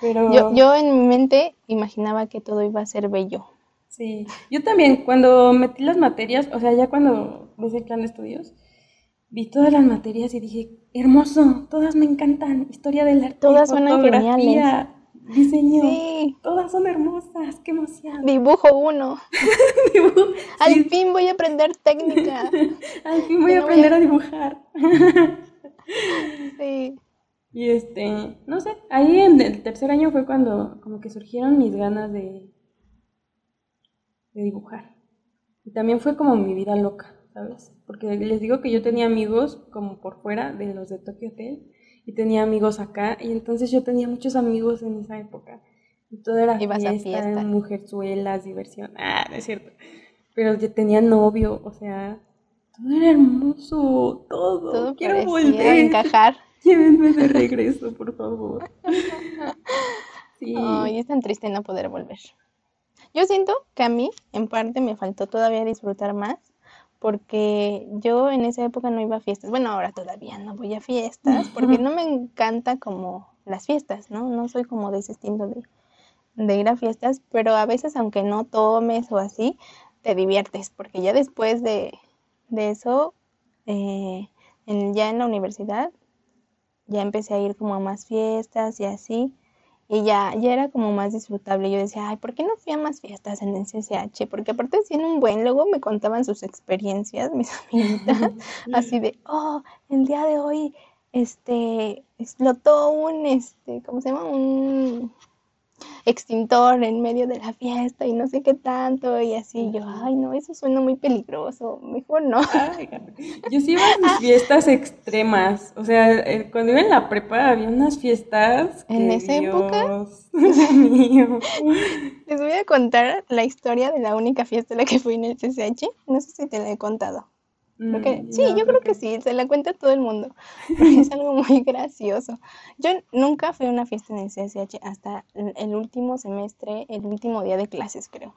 Pero Yo, yo en mi mente imaginaba que todo iba a ser bello. sí, yo también cuando metí las materias, o sea, ya cuando ves el plan de estudios, vi todas las materias y dije, hermoso, todas me encantan. Historia del arte, Todas fotografía, diseño, Sí, todas son hermosas, qué emoción. dibujo uno. Dibujo, Al sí, fin voy a aprender técnica. al fin voy a no voy aprender a- a dibujar. Sí. Y este, no sé, ahí en el tercer año fue cuando como que surgieron mis ganas de, de dibujar. Y también fue como mi vida loca, ¿sabes? Porque les digo que yo tenía amigos como por fuera de los de Tokyo Hotel y tenía amigos acá y entonces yo tenía muchos amigos en esa época. Y todo era fiesta, fiesta. mujerzuelas, diversión. Ah, no es cierto. Pero yo tenía novio, o sea, todo era hermoso, todo. Todo Quiero volver. encajar. Llévenme de regreso, por favor. Sí. Ay, es tan triste no poder volver. Yo siento que a mí, en parte, me faltó todavía disfrutar más, porque yo en esa época no iba a fiestas. Bueno, ahora todavía no voy a fiestas, porque no me encanta como las fiestas, ¿no? No soy como de ese estilo de, de ir a fiestas, pero a veces, aunque no tomes o así, te diviertes, porque ya después de, de eso, eh, en- ya en la universidad, ya empecé a ir como a más fiestas y así. Y ya, ya era como más disfrutable. Yo decía, ay, ¿por qué no fui a más fiestas en el CCH? Porque aparte hacían un buen, luego me contaban sus experiencias, mis amiguitas, así de, oh, el día de hoy, este, explotó un, este, ¿cómo se llama? Un extintor en medio de la fiesta y no sé qué tanto, y así yo, ay, no, eso suena muy peligroso, mejor no. Ay, yo sí iba a mis fiestas extremas. O sea, eh, cuando iba en la prepa había unas fiestas. ¿En que esa época? Dios mío. Les voy a contar la historia de la única fiesta a la que fui en el CCH. No sé si te la he contado. Creo que- Mm, sí, no, yo creo que sí, se la cuenta todo el mundo. es algo muy gracioso. Yo nunca fui a una fiesta en el CSH hasta el el último semestre, el último día de clases, creo.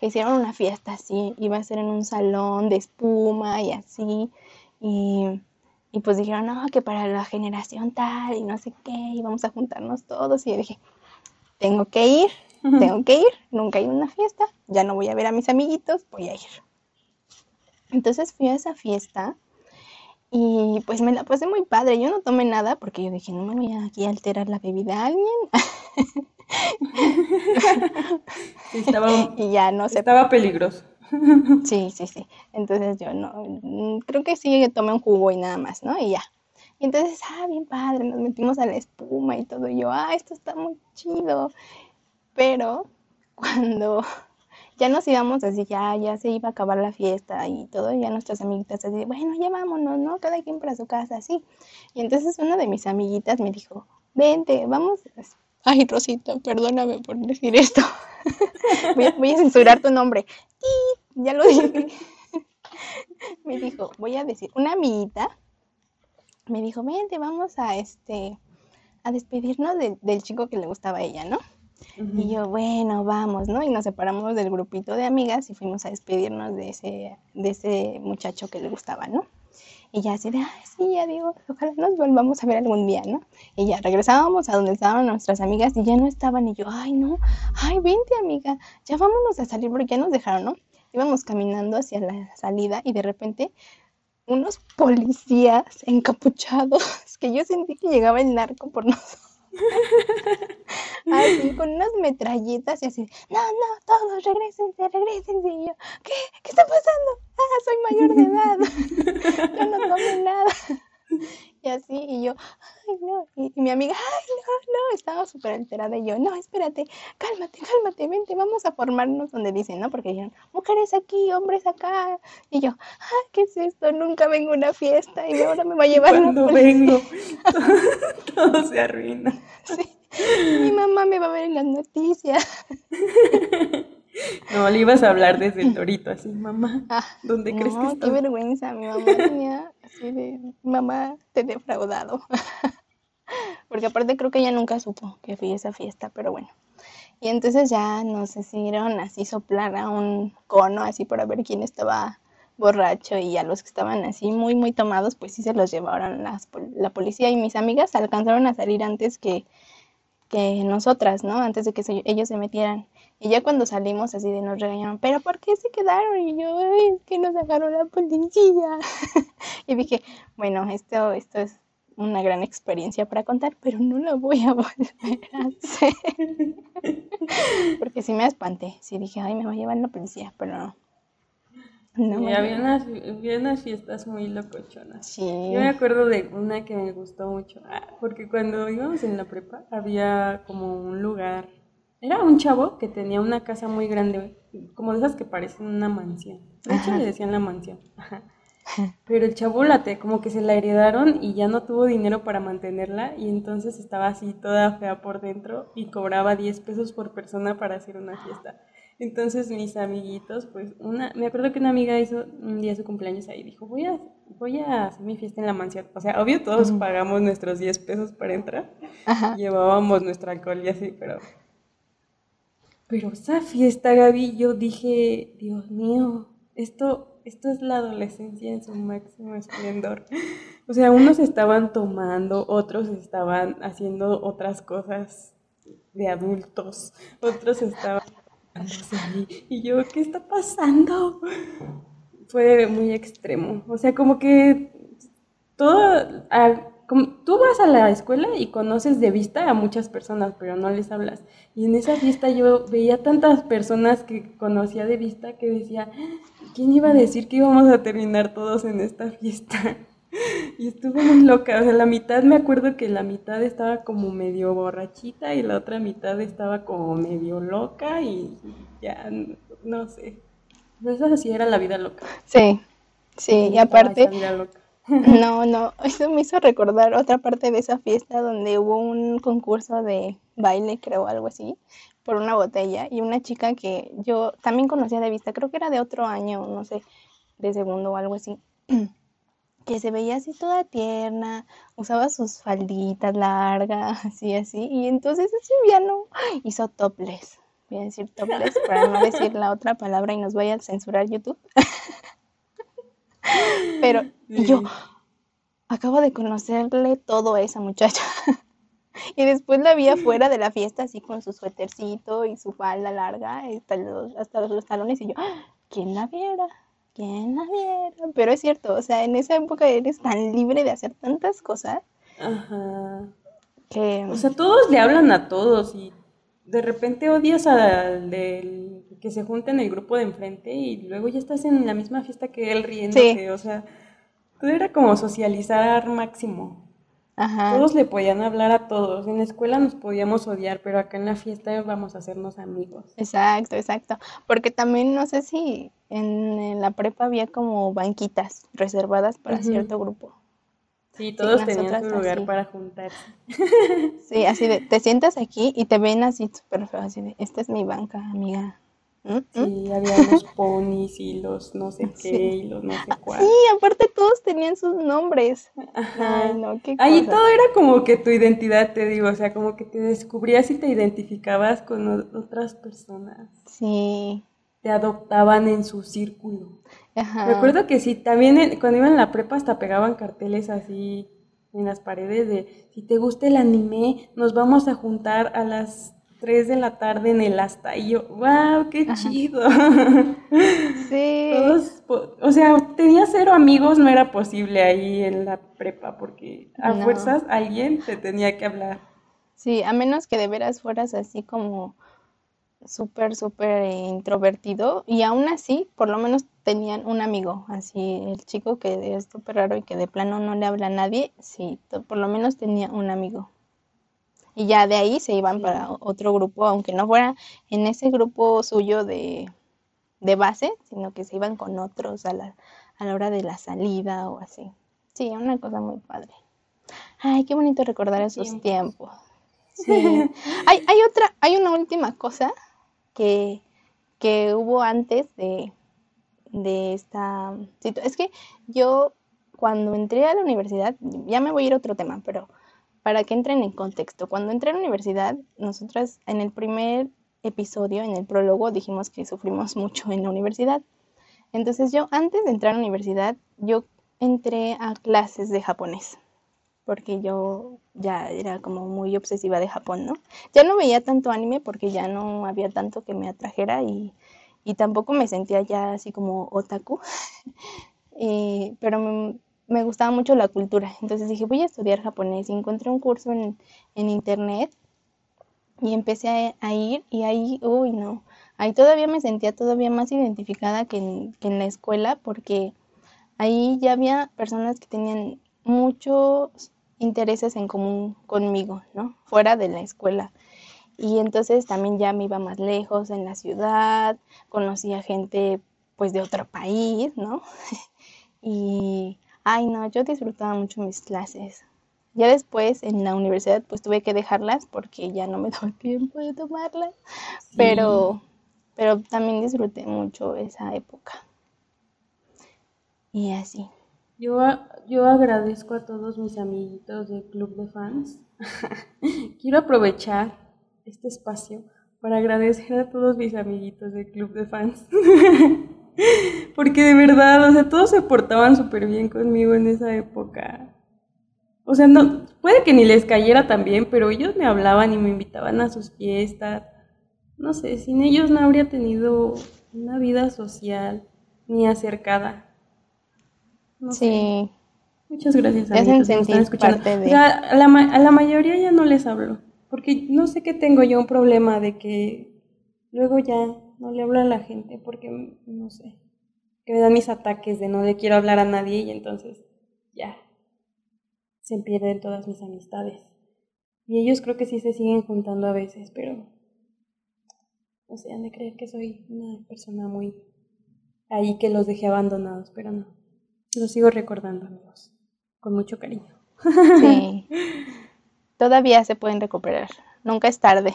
Que hicieron una fiesta así, iba a ser en un salón de espuma y así. Y, y pues dijeron, no, que para la generación tal y no sé qué, y vamos a juntarnos todos. Y yo dije, tengo que ir, tengo que ir, nunca he ido a una fiesta, ya no voy a ver a mis amiguitos, voy a ir. Entonces fui a esa fiesta y pues me la pasé muy padre. Yo no tomé nada porque yo dije, no me voy a aquí a alterar la bebida a alguien. Sí, estaba, Y ya no sé. estaba peligroso. Sí, sí, sí. Entonces yo no, creo que sí tomé un jugo y nada más, ¿no? Y ya. Y entonces, ah, bien padre, nos metimos a la espuma y todo. Y yo, ah, esto está muy chido. Pero cuando ya nos íbamos así, ya, ya se iba a acabar la fiesta y todo, y ya nuestras amiguitas así, bueno, ya vámonos, ¿no? Cada quien para su casa, así. Y entonces una de mis amiguitas me dijo, vente, vamos. Ay, Rosita, perdóname por decir esto. voy, a, censurar tu nombre. ya lo dije. me dijo, voy a decir, una amiguita me dijo, vente, vamos a este a despedirnos del chico que le gustaba a ella, ¿no? Y yo, bueno, vamos, ¿no? Y nos separamos del grupito de amigas y fuimos a despedirnos de ese, de ese muchacho que le gustaba, ¿no? Y ya así de, ay, sí, ya digo, ojalá nos volvamos a ver algún día, ¿no? Y ya regresábamos a donde estaban nuestras amigas y ya no estaban. Y yo, ay, no, ay, vente, amiga, ya vámonos a salir porque ya nos dejaron, ¿no? Íbamos caminando hacia la salida y de repente unos policías encapuchados que yo sentí que llegaba el narco por nosotros así, con unas metralletas y así, no, no, todos regresense, regresense. Y yo, ¿qué? ¿Qué está pasando? Ah, soy mayor de edad. yo no tomo nada. Y así, y yo, ay, no. Y, mi amiga, ay, no, no, estaba súper alterada. Y yo, no, espérate, cálmate, cálmate, vente, vamos a formarnos donde dicen, ¿no? Porque dijeron, mujeres aquí, hombres acá. Y yo, ay, ¿qué es esto? Nunca vengo a una fiesta y ahora me va a llevar Cuando vengo, todo se arruina. Sí. Mi mamá me va a ver en las noticias. No, le ibas a hablar desde el torito, así, mamá, ah, ¿dónde crees que estoy? qué vergüenza, mi mamá tenía así de, mamá, te he defraudado. Porque aparte creo que ella nunca supo que fui a esa fiesta, pero bueno. Y entonces ya nos hicieron así soplar a un cono, así para ver quién estaba borracho y a los que estaban así muy, muy tomados, pues sí se los llevaron las, la policía y mis amigas alcanzaron a salir antes que, que nosotras, ¿no? Antes de que ellos se metieran. Y ya cuando salimos así de nos regañaron, pero ¿por qué se quedaron? Y yo, es que nos dejaron la policía. y dije, bueno, esto, esto es una gran experiencia para contar, pero no la voy a volver a hacer. Porque sí me espanté, sí dije, ay, me va a llevar la policía, pero no. No había, unas, había unas fiestas muy locochonas. Sí. Yo me acuerdo de una que me gustó mucho, porque cuando íbamos en la prepa había como un lugar era un chavo que tenía una casa muy grande, como de esas que parecen una mansión. De hecho, le decían la mansión. Pero el chavo la como que se la heredaron y ya no tuvo dinero para mantenerla y entonces estaba así toda fea por dentro y cobraba 10 pesos por persona para hacer una fiesta. Entonces mis amiguitos, pues una, me acuerdo que una amiga hizo un día su cumpleaños ahí, dijo, voy a, voy a hacer mi fiesta en la mansión. O sea, obvio todos pagamos nuestros 10 pesos para entrar, llevábamos nuestra alcohol y así, pero pero esa fiesta, Gaby, yo dije, Dios mío, esto, esto es la adolescencia en su máximo esplendor. O sea, unos estaban tomando, otros estaban haciendo otras cosas de adultos, otros estaban... Y yo, ¿qué está pasando? Fue muy extremo. O sea, como que todo tú vas a la escuela y conoces de vista a muchas personas, pero no les hablas. Y en esa fiesta yo veía tantas personas que conocía de vista que decía, ¿quién iba a decir que íbamos a terminar todos en esta fiesta? Y estuvo muy loca, o sea, la mitad me acuerdo que la mitad estaba como medio borrachita y la otra mitad estaba como medio loca y ya, no sé. Eso así era la vida loca. Sí, sí, y aparte... No, no, eso me hizo recordar otra parte de esa fiesta donde hubo un concurso de baile, creo, algo así, por una botella y una chica que yo también conocía de vista, creo que era de otro año, no sé, de segundo o algo así, que se veía así toda tierna, usaba sus falditas largas, así, así, y entonces ese piano hizo topless, voy a decir topless para no decir la otra palabra y nos vaya a censurar YouTube. Pero yo acabo de conocerle todo a esa muchacha. y después la vi afuera de la fiesta así con su suétercito y su falda larga hasta los, hasta los talones y yo, ah, ¿quién la viera? ¿Quién la viera? Pero es cierto, o sea, en esa época eres tan libre de hacer tantas cosas. Ajá. Que... O sea, todos le hablan a todos y de repente odias al del que se junta en el grupo de enfrente y luego ya estás en la misma fiesta que él riéndose, o sea, todo era como socializar máximo. Todos le podían hablar a todos. En la escuela nos podíamos odiar, pero acá en la fiesta vamos a hacernos amigos. Exacto, exacto. Porque también no sé si en, la prepa había como banquitas reservadas para cierto grupo. Sí, todos tenían su lugar para juntarse. Sí, así de, te sientas aquí y te ven así súper feo, así de, esta es mi banca, amiga. ¿Mm? Sí, había los ponis y los no sé qué y los no sé cuál. Sí, aparte todos tenían sus nombres. Ay, no, qué Ahí todo era como que tu identidad, te digo, o sea, como que te descubrías y te identificabas con otras personas. Sí. Te adoptaban en su círculo. Recuerdo que sí, también cuando iban a la prepa hasta pegaban carteles así en las paredes de si te gusta el anime, nos vamos a juntar a las 3 de la tarde en el hasta. Y yo, wow, qué chido. Sí. o sea, tenía cero amigos, no era posible ahí en la prepa, porque a fuerzas alguien te tenía que hablar. Sí, a menos que de veras fueras así como súper, súper introvertido y aún así, por lo menos tenían un amigo, así el chico que es súper raro y que de plano no le habla a nadie, sí, por lo menos tenía un amigo. Y ya de ahí se iban para otro grupo, aunque no fuera en ese grupo suyo de, de base, sino que se iban con otros a la, a la hora de la salida o así. Sí, una cosa muy padre. Ay, qué bonito recordar esos tiempos. Sí. hay, hay otra, hay una última cosa que, que hubo antes de, de esta situación. Es que yo cuando entré a la universidad, ya me voy a ir a otro tema, pero para que entren en contexto, cuando entré a la universidad, nosotras en el primer episodio, en el prólogo, dijimos que sufrimos mucho en la universidad. Entonces yo antes de entrar a la universidad, yo entré a clases de japonés porque yo ya era como muy obsesiva de Japón, ¿no? Ya no veía tanto anime porque ya no había tanto que me atrajera y, tampoco me sentía ya así como otaku, eh, pero me, gustaba mucho la cultura. Entonces dije, voy a estudiar japonés y encontré un curso en, internet y empecé a, ir y ahí, uy, no, ahí todavía me sentía todavía más identificada que en, que en la escuela porque ahí ya había personas que tenían muchos intereses en común conmigo, ¿no? Fuera de la escuela. Y entonces también ya me iba más lejos en la ciudad, conocía gente pues de otro país, ¿no? y, ay no, yo disfrutaba mucho mis clases. Ya después en la universidad pues tuve que dejarlas porque ya no me daba tiempo de tomarlas, pero, pero también disfruté mucho esa época. Y así. Yo, yo agradezco a todos mis amiguitos del Club de Fans. Quiero aprovechar este espacio para agradecer a todos mis amiguitos del Club de Fans. Porque de verdad, o sea, todos se portaban súper bien conmigo en esa época. O sea, no, puede que ni les cayera tan bien, pero ellos me hablaban y me invitaban a sus fiestas. No sé, sin ellos no habría tenido una vida social ni acercada sí. Muchas gracias. a la, a la mayoría ya no les hablo, porque no sé qué tengo yo un problema de que luego ya no le hablo a la gente porque, no sé, que me dan mis ataques de no le quiero hablar a nadie y entonces ya se pierden todas mis amistades. Y ellos creo que sí se siguen juntando a veces, pero no sé, han de creer que soy una persona muy ahí que los dejé abandonados, pero no. Lo sigo recordando, amigos, con mucho cariño. Sí. Todavía se pueden recuperar. Nunca es tarde.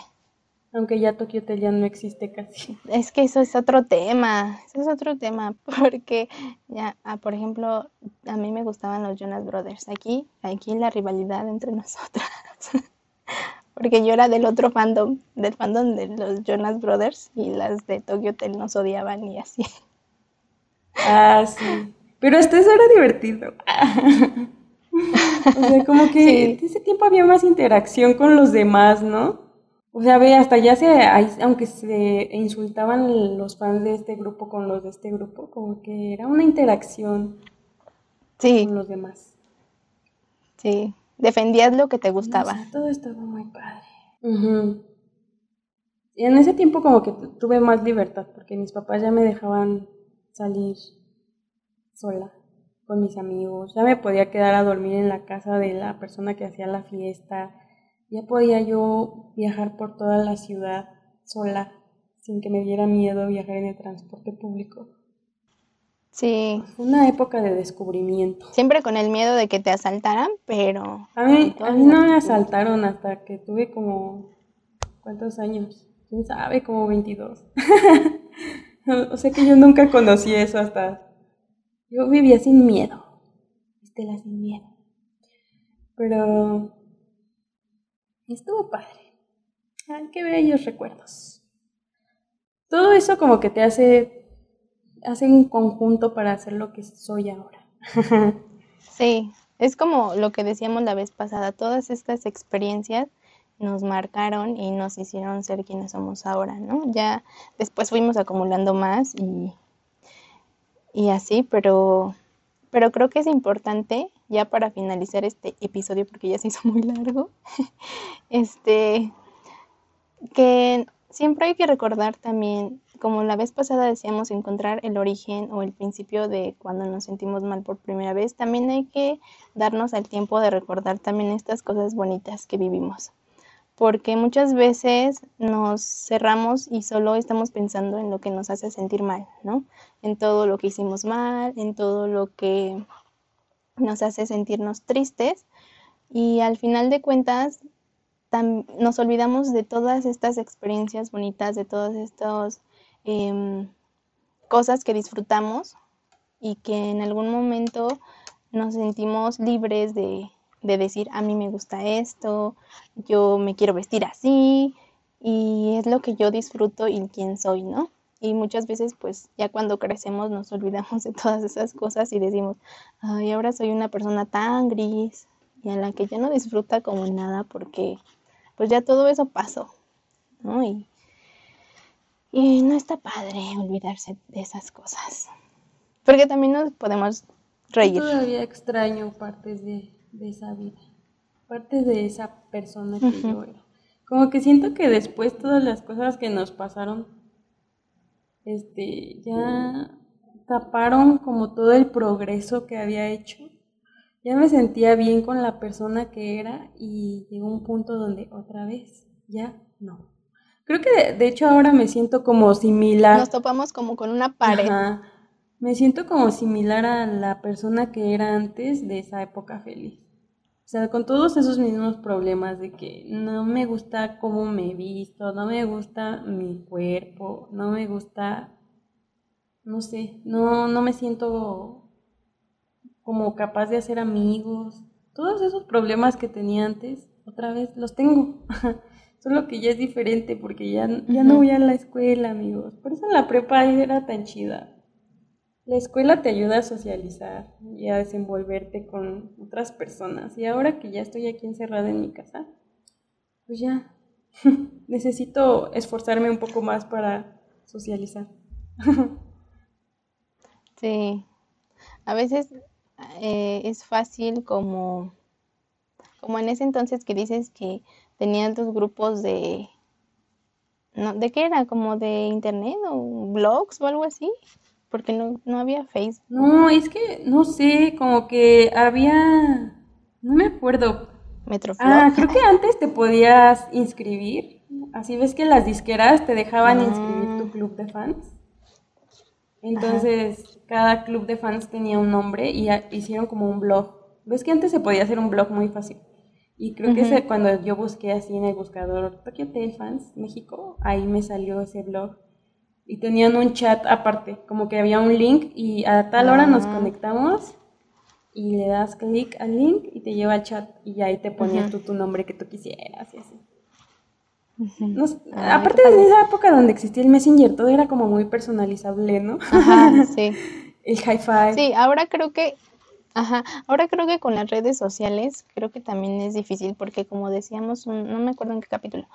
Aunque ya Tokyo Hotel ya no existe casi. Es que eso es otro tema. Eso es otro tema. Porque ya, ah, por ejemplo, a mí me gustaban los Jonas Brothers. Aquí, aquí la rivalidad entre nosotras. Porque yo era del otro fandom, del fandom de los Jonas Brothers y las de Tokyo Hotel nos odiaban y así. Ah, sí. Pero hasta eso era divertido. o sea, como que en ese tiempo había más interacción con los demás, ¿no? O sea, ve, hasta ya se, aunque se insultaban los fans de este grupo con los de este grupo, como que era una interacción con los demás. Sí, defendías lo que te gustaba. todo estaba muy padre. Y en ese tiempo como que tuve más libertad, porque mis papás ya me dejaban salir sola. con mis amigos, ya me podía quedar a dormir en la casa de la persona que hacía la fiesta, ya podía yo viajar por toda la ciudad sola, sin que me diera miedo viajar en el transporte público. Sí. Una época de descubrimiento. Siempre con el miedo de que te asaltaran, pero... A mí, a mí no me asaltaron hasta que tuve como... ¿Cuántos años? ¿Quién sabe? Como 22. o sea que yo nunca conocí eso hasta... Yo vivía sin miedo. Estela sin miedo. Pero... Estuvo padre. Ay, qué bellos recuerdos. Todo eso como que te hace hace un conjunto para hacer lo que soy ahora. sí, es como lo que decíamos la vez pasada, todas estas experiencias nos marcaron y nos hicieron ser quienes somos ahora, ¿no? Ya después fuimos acumulando más y, y así, pero, pero creo que es importante, ya para finalizar este episodio, porque ya se hizo muy largo, este, que siempre hay que recordar también como la vez pasada decíamos, encontrar el origen o el principio de cuando nos sentimos mal por primera vez, también hay que darnos el tiempo de recordar también estas cosas bonitas que vivimos. Porque muchas veces nos cerramos y solo estamos pensando en lo que nos hace sentir mal, ¿no? En todo lo que hicimos mal, en todo lo que nos hace sentirnos tristes. Y al final de cuentas, nos olvidamos de todas estas experiencias bonitas, de todos estos Em, cosas que disfrutamos y que en algún momento nos sentimos libres de, de decir, a mí me gusta esto, yo me quiero vestir así y es lo que yo disfruto y quién soy, ¿no? Y muchas veces, pues ya cuando crecemos nos olvidamos de todas esas cosas y decimos, ay, ahora soy una persona tan gris y a la que ya no disfruta como nada porque pues ya todo eso pasó, ¿no? Y, y no está padre olvidarse de esas cosas. Porque también nos podemos reír. Yo todavía extraño partes de, esa vida, partes de esa persona que yo era. Como que siento que después todas las cosas que nos pasaron, este, ya taparon como todo el progreso que había hecho. Ya me sentía bien con la persona que era y llegó un punto donde otra vez ya no. Creo que de, hecho ahora me siento como similar. Nos topamos como con una pared. Me siento como similar a la persona que era antes de esa época feliz. O sea, con todos esos mismos problemas de que no me gusta cómo me he visto, no me gusta mi cuerpo, no me gusta, no sé, no, no me siento como capaz de hacer amigos. Todos esos problemas que tenía antes, otra vez los tengo. Solo que ya es diferente porque ya, ya no voy a la escuela, amigos. Por eso la prepa era tan chida. La escuela te ayuda a socializar y a desenvolverte con otras personas. Y ahora que ya estoy aquí encerrada en mi casa, pues ya necesito esforzarme un poco más para socializar. sí, a veces eh, es fácil como, como en ese entonces que dices que tenían dos grupos de... No, ¿De qué era? ¿Como de internet o blogs o algo así? Porque no, no había Facebook. No, es que, no sé, como que había... No me acuerdo. Metroflog. Ah, creo que antes te podías inscribir. Así ves que las disqueras te dejaban ah. inscribir tu club de fans. Entonces, cada club de fans tenía un nombre y hicieron como un blog. ¿Ves que antes se podía hacer un blog muy fácil? Y creo que cuando yo busqué así en el buscador Tokyo Hotel Fans México, ahí me salió ese blog. Y tenían un chat aparte, como que había un link y a tal hora nos ah. conectamos y le das clic al link y te lleva al chat y ahí te ponías tú tu nombre que tú quisieras y así. aparte de esa época donde existía el Messenger, todo era como muy personalizable, ¿no? Ajá, sí. el hi-fi. Sí, ahora creo que Ajá, ahora creo que con las redes sociales creo que también es difícil porque como decíamos, no me acuerdo en qué capítulo,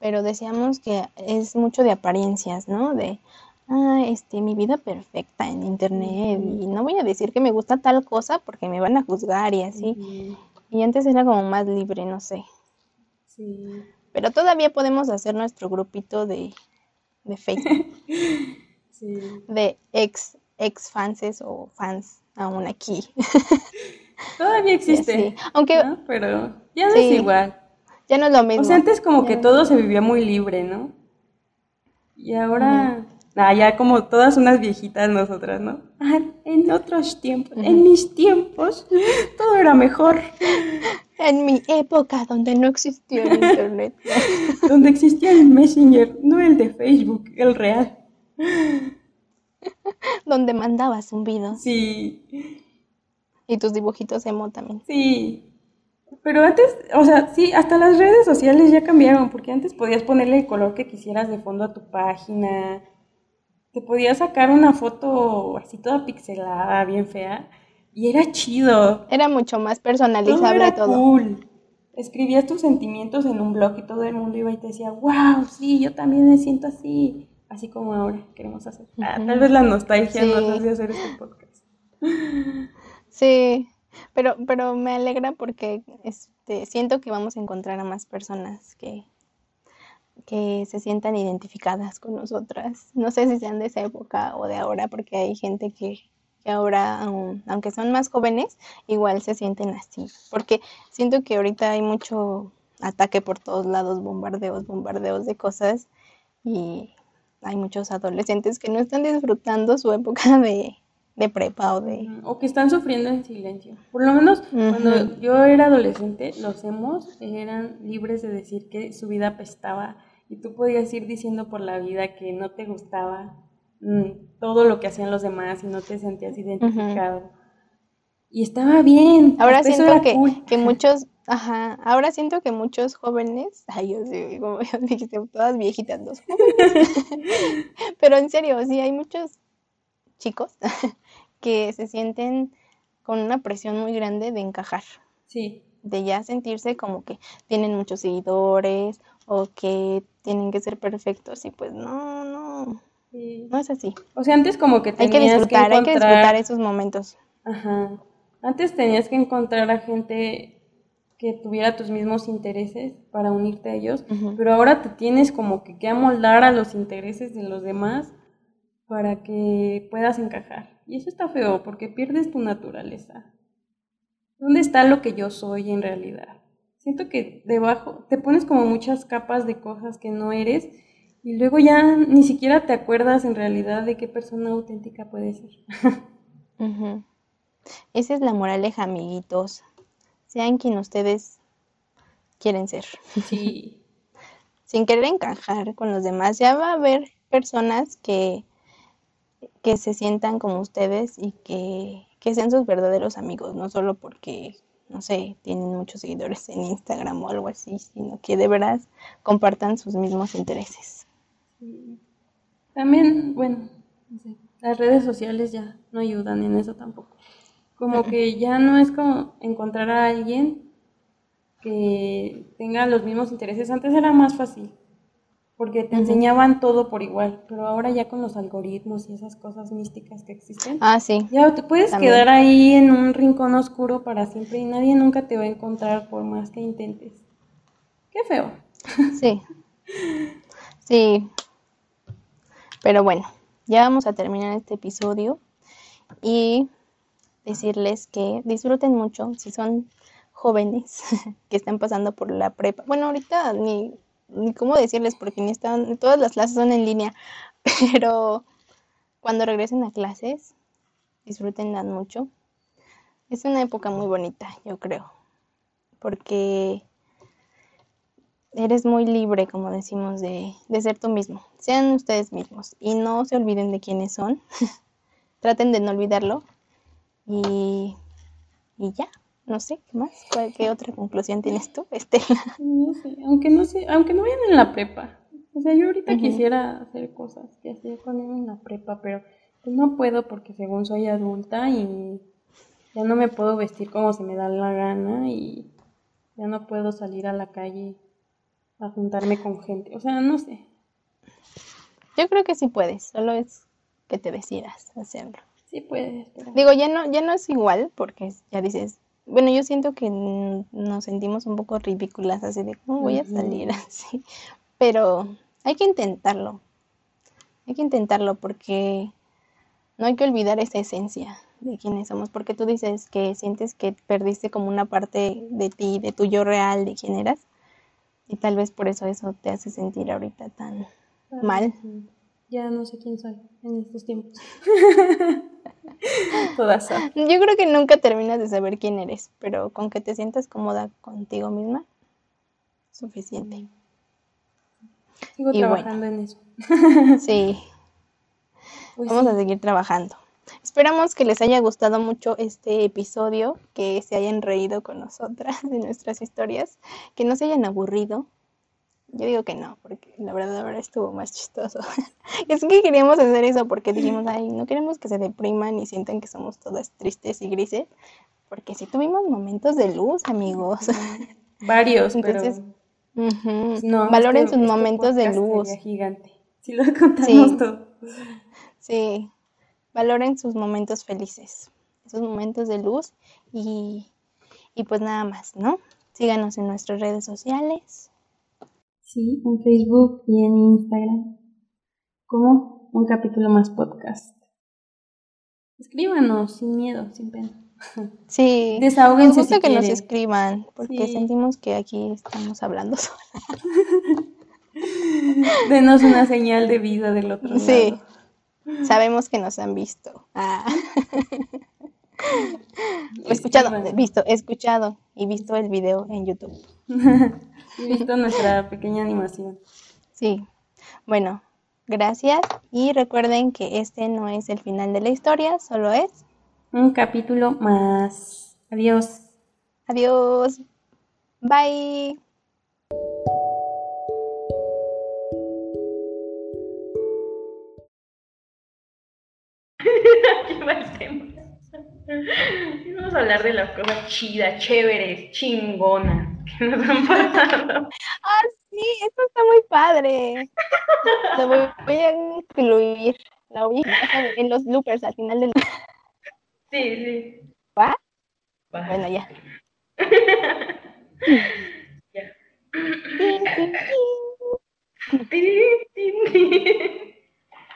pero decíamos que es mucho de apariencias, ¿no? De, ah, este, mi vida perfecta en internet y no voy a decir que me gusta tal cosa porque me van a juzgar y así. Y antes era como más libre, no sé. Sí. Pero todavía podemos hacer nuestro grupito de, de Facebook. sí. De ex ex fanses o fans aún aquí. Todavía existe. Aunque. Pero ya no es igual. Ya no es lo mismo. O sea, antes como que todo se vivía muy libre, ¿no? Y ahora. Ah, ya como todas unas viejitas nosotras, ¿no? Ah, en otros tiempos, en mis tiempos, todo era mejor. En mi época, donde no existía el internet. donde existía el Messenger, no el de Facebook, el real. donde mandabas un video. Sí. Y tus dibujitos emo también. Sí. Pero antes, o sea, sí, hasta las redes sociales ya cambiaron, porque antes podías ponerle el color que quisieras de fondo a tu página. Te podías sacar una foto así toda pixelada, bien fea, y era chido. Era mucho más personalizable todo. Era cool. Escribías tus sentimientos en un blog y todo el mundo iba y te decía, wow, sí, yo también me siento así, así como ahora queremos hacer. Ah, tal vez la nostalgia nos hace hacer este podcast. Sí, pero, pero me alegra porque este, siento que vamos a encontrar a más personas que, que se sientan identificadas con nosotras. No sé si sean de esa época o de ahora, porque hay gente que, que ahora, aunque son más jóvenes, igual se sienten así. Porque siento que ahorita hay mucho ataque por todos lados, bombardeos, bombardeos de cosas y hay muchos adolescentes que no están disfrutando su época de, de prepa o de... O que están sufriendo en silencio. Por lo menos cuando yo era adolescente, los hemos eran libres de decir que su vida apestaba y tú podías ir diciendo por la vida que no te gustaba mm, todo lo que hacían los demás y no te sentías identificado. Y estaba bien. Ahora siento que, que muchos, ajá, ahora siento que muchos jóvenes, ay, yo sé, como dijiste, todas viejitas, dos Pero en serio, sí, hay muchos chicos que se sienten con una presión muy grande de encajar. Sí. De ya sentirse como que tienen muchos seguidores o que tienen que ser perfectos y pues no, no, no es así. O sea, antes como que tenías hay que disfrutar, hay que disfrutar esos momentos. Ajá. Antes tenías que encontrar a gente que tuviera tus mismos intereses para unirte a ellos, pero ahora te tienes como que, que amoldar a los intereses de los demás para que puedas encajar. Y eso está feo porque pierdes tu naturaleza. ¿Dónde está lo que yo soy en realidad? Siento que debajo te pones como muchas capas de cosas que no eres y luego ya ni siquiera te acuerdas en realidad de qué persona auténtica puedes ser. Esa es la moraleja, amiguitos. Sean quien ustedes quieren ser. Sí. Sin querer encajar con los demás, ya va a haber personas que que se sientan como ustedes y que, sean sus verdaderos amigos, no solo porque, no sé, tienen muchos seguidores en Instagram o algo así, sino que de verdad compartan sus mismos intereses. También, bueno, las redes sociales ya no ayudan en eso tampoco. Como que ya no es como encontrar a alguien que tenga los mismos intereses. Antes era más fácil porque te enseñaban todo por igual, pero ahora ya con los algoritmos y esas cosas místicas que existen, ah, sí. ya te puedes quedar ahí en un rincón oscuro para siempre y nadie nunca te va a encontrar por más que intentes. Qué feo. Sí. Sí. Pero bueno, ya vamos a terminar este episodio y decirles que disfruten mucho si son jóvenes que están pasando por la prepa. Bueno, ahorita ni ni cómo decirles porque ni están, todas las clases son en línea, pero cuando regresen a clases, disfrútenla mucho. Es una época muy bonita, yo creo, porque eres muy libre, como decimos, de, de ser tú mismo. Sean ustedes mismos y no se olviden de quiénes son. Traten de no olvidarlo y, y ya no sé, ¿qué más? ¿Qué otra conclusión tienes tú, Estela? No sé, aunque no sé, aunque no vayan en la prepa. O sea, yo ahorita quisiera hacer cosas que hacía cuando iba en la prepa, pero pues no puedo porque según soy adulta y ya no me puedo vestir como se me da la gana y ya no puedo salir a la calle a juntarme con gente. O sea, no sé. Yo creo que sí puedes, solo es que te decidas hacerlo. Sí puedes. Digo, ya no, ya no es igual porque ya dices, bueno, yo siento que nos sentimos un poco ridículas, así de cómo voy a salir así. Pero hay que intentarlo. Hay que intentarlo porque no hay que olvidar esa esencia de quiénes somos, porque tú dices que sientes que perdiste como una parte de ti, de tu yo real, de quién eras, y tal vez por eso eso te hace sentir ahorita tan mal. Ya no sé quién soy en estos tiempos. Todas Yo creo que nunca terminas de saber quién eres, pero con que te sientas cómoda contigo misma, suficiente. Sigo trabajando en eso. sí. Pues Vamos a seguir trabajando. Esperamos que les haya gustado mucho este episodio, que se hayan reído con nosotras de nuestras historias, que no se hayan aburrido. Yo digo que no, porque la verdad ahora estuvo más chistoso. es que queríamos hacer eso porque dijimos, ay, no queremos que se depriman y sientan que somos todas tristes y grises, porque sí tuvimos momentos de luz, amigos. Varios, Entonces, no, valoren este sus momentos de luz. Gigante. Si lo contamos todo. Sí, valoren sus momentos felices, esos momentos de luz y, y pues nada más, ¿no? Síganos en nuestras redes sociales. Sí, en Facebook y en Instagram. Como un capítulo más podcast. Escríbanos sin miedo, sin pena. Sí, Desahóguense nos gusta que nos escriban, porque sentimos que aquí estamos hablando sola. Denos una señal de vida del otro lado. Sí. Sabemos que nos han visto. Ah. escuchado, visto, escuchado y visto el video en YouTube. visto nuestra pequeña animación. Sí. Bueno, gracias y recuerden que este no es el final de la historia, solo es un capítulo más. Adiós. Adiós. Bye. Vamos a hablar de las cosas chidas, chéveres, chingonas que nos han pasado. Ah, sí, esto está muy padre. Lo voy, a incluir. La voy a en los loopers al final del. Sí, sí. ¿Va? Bueno, ya. ya.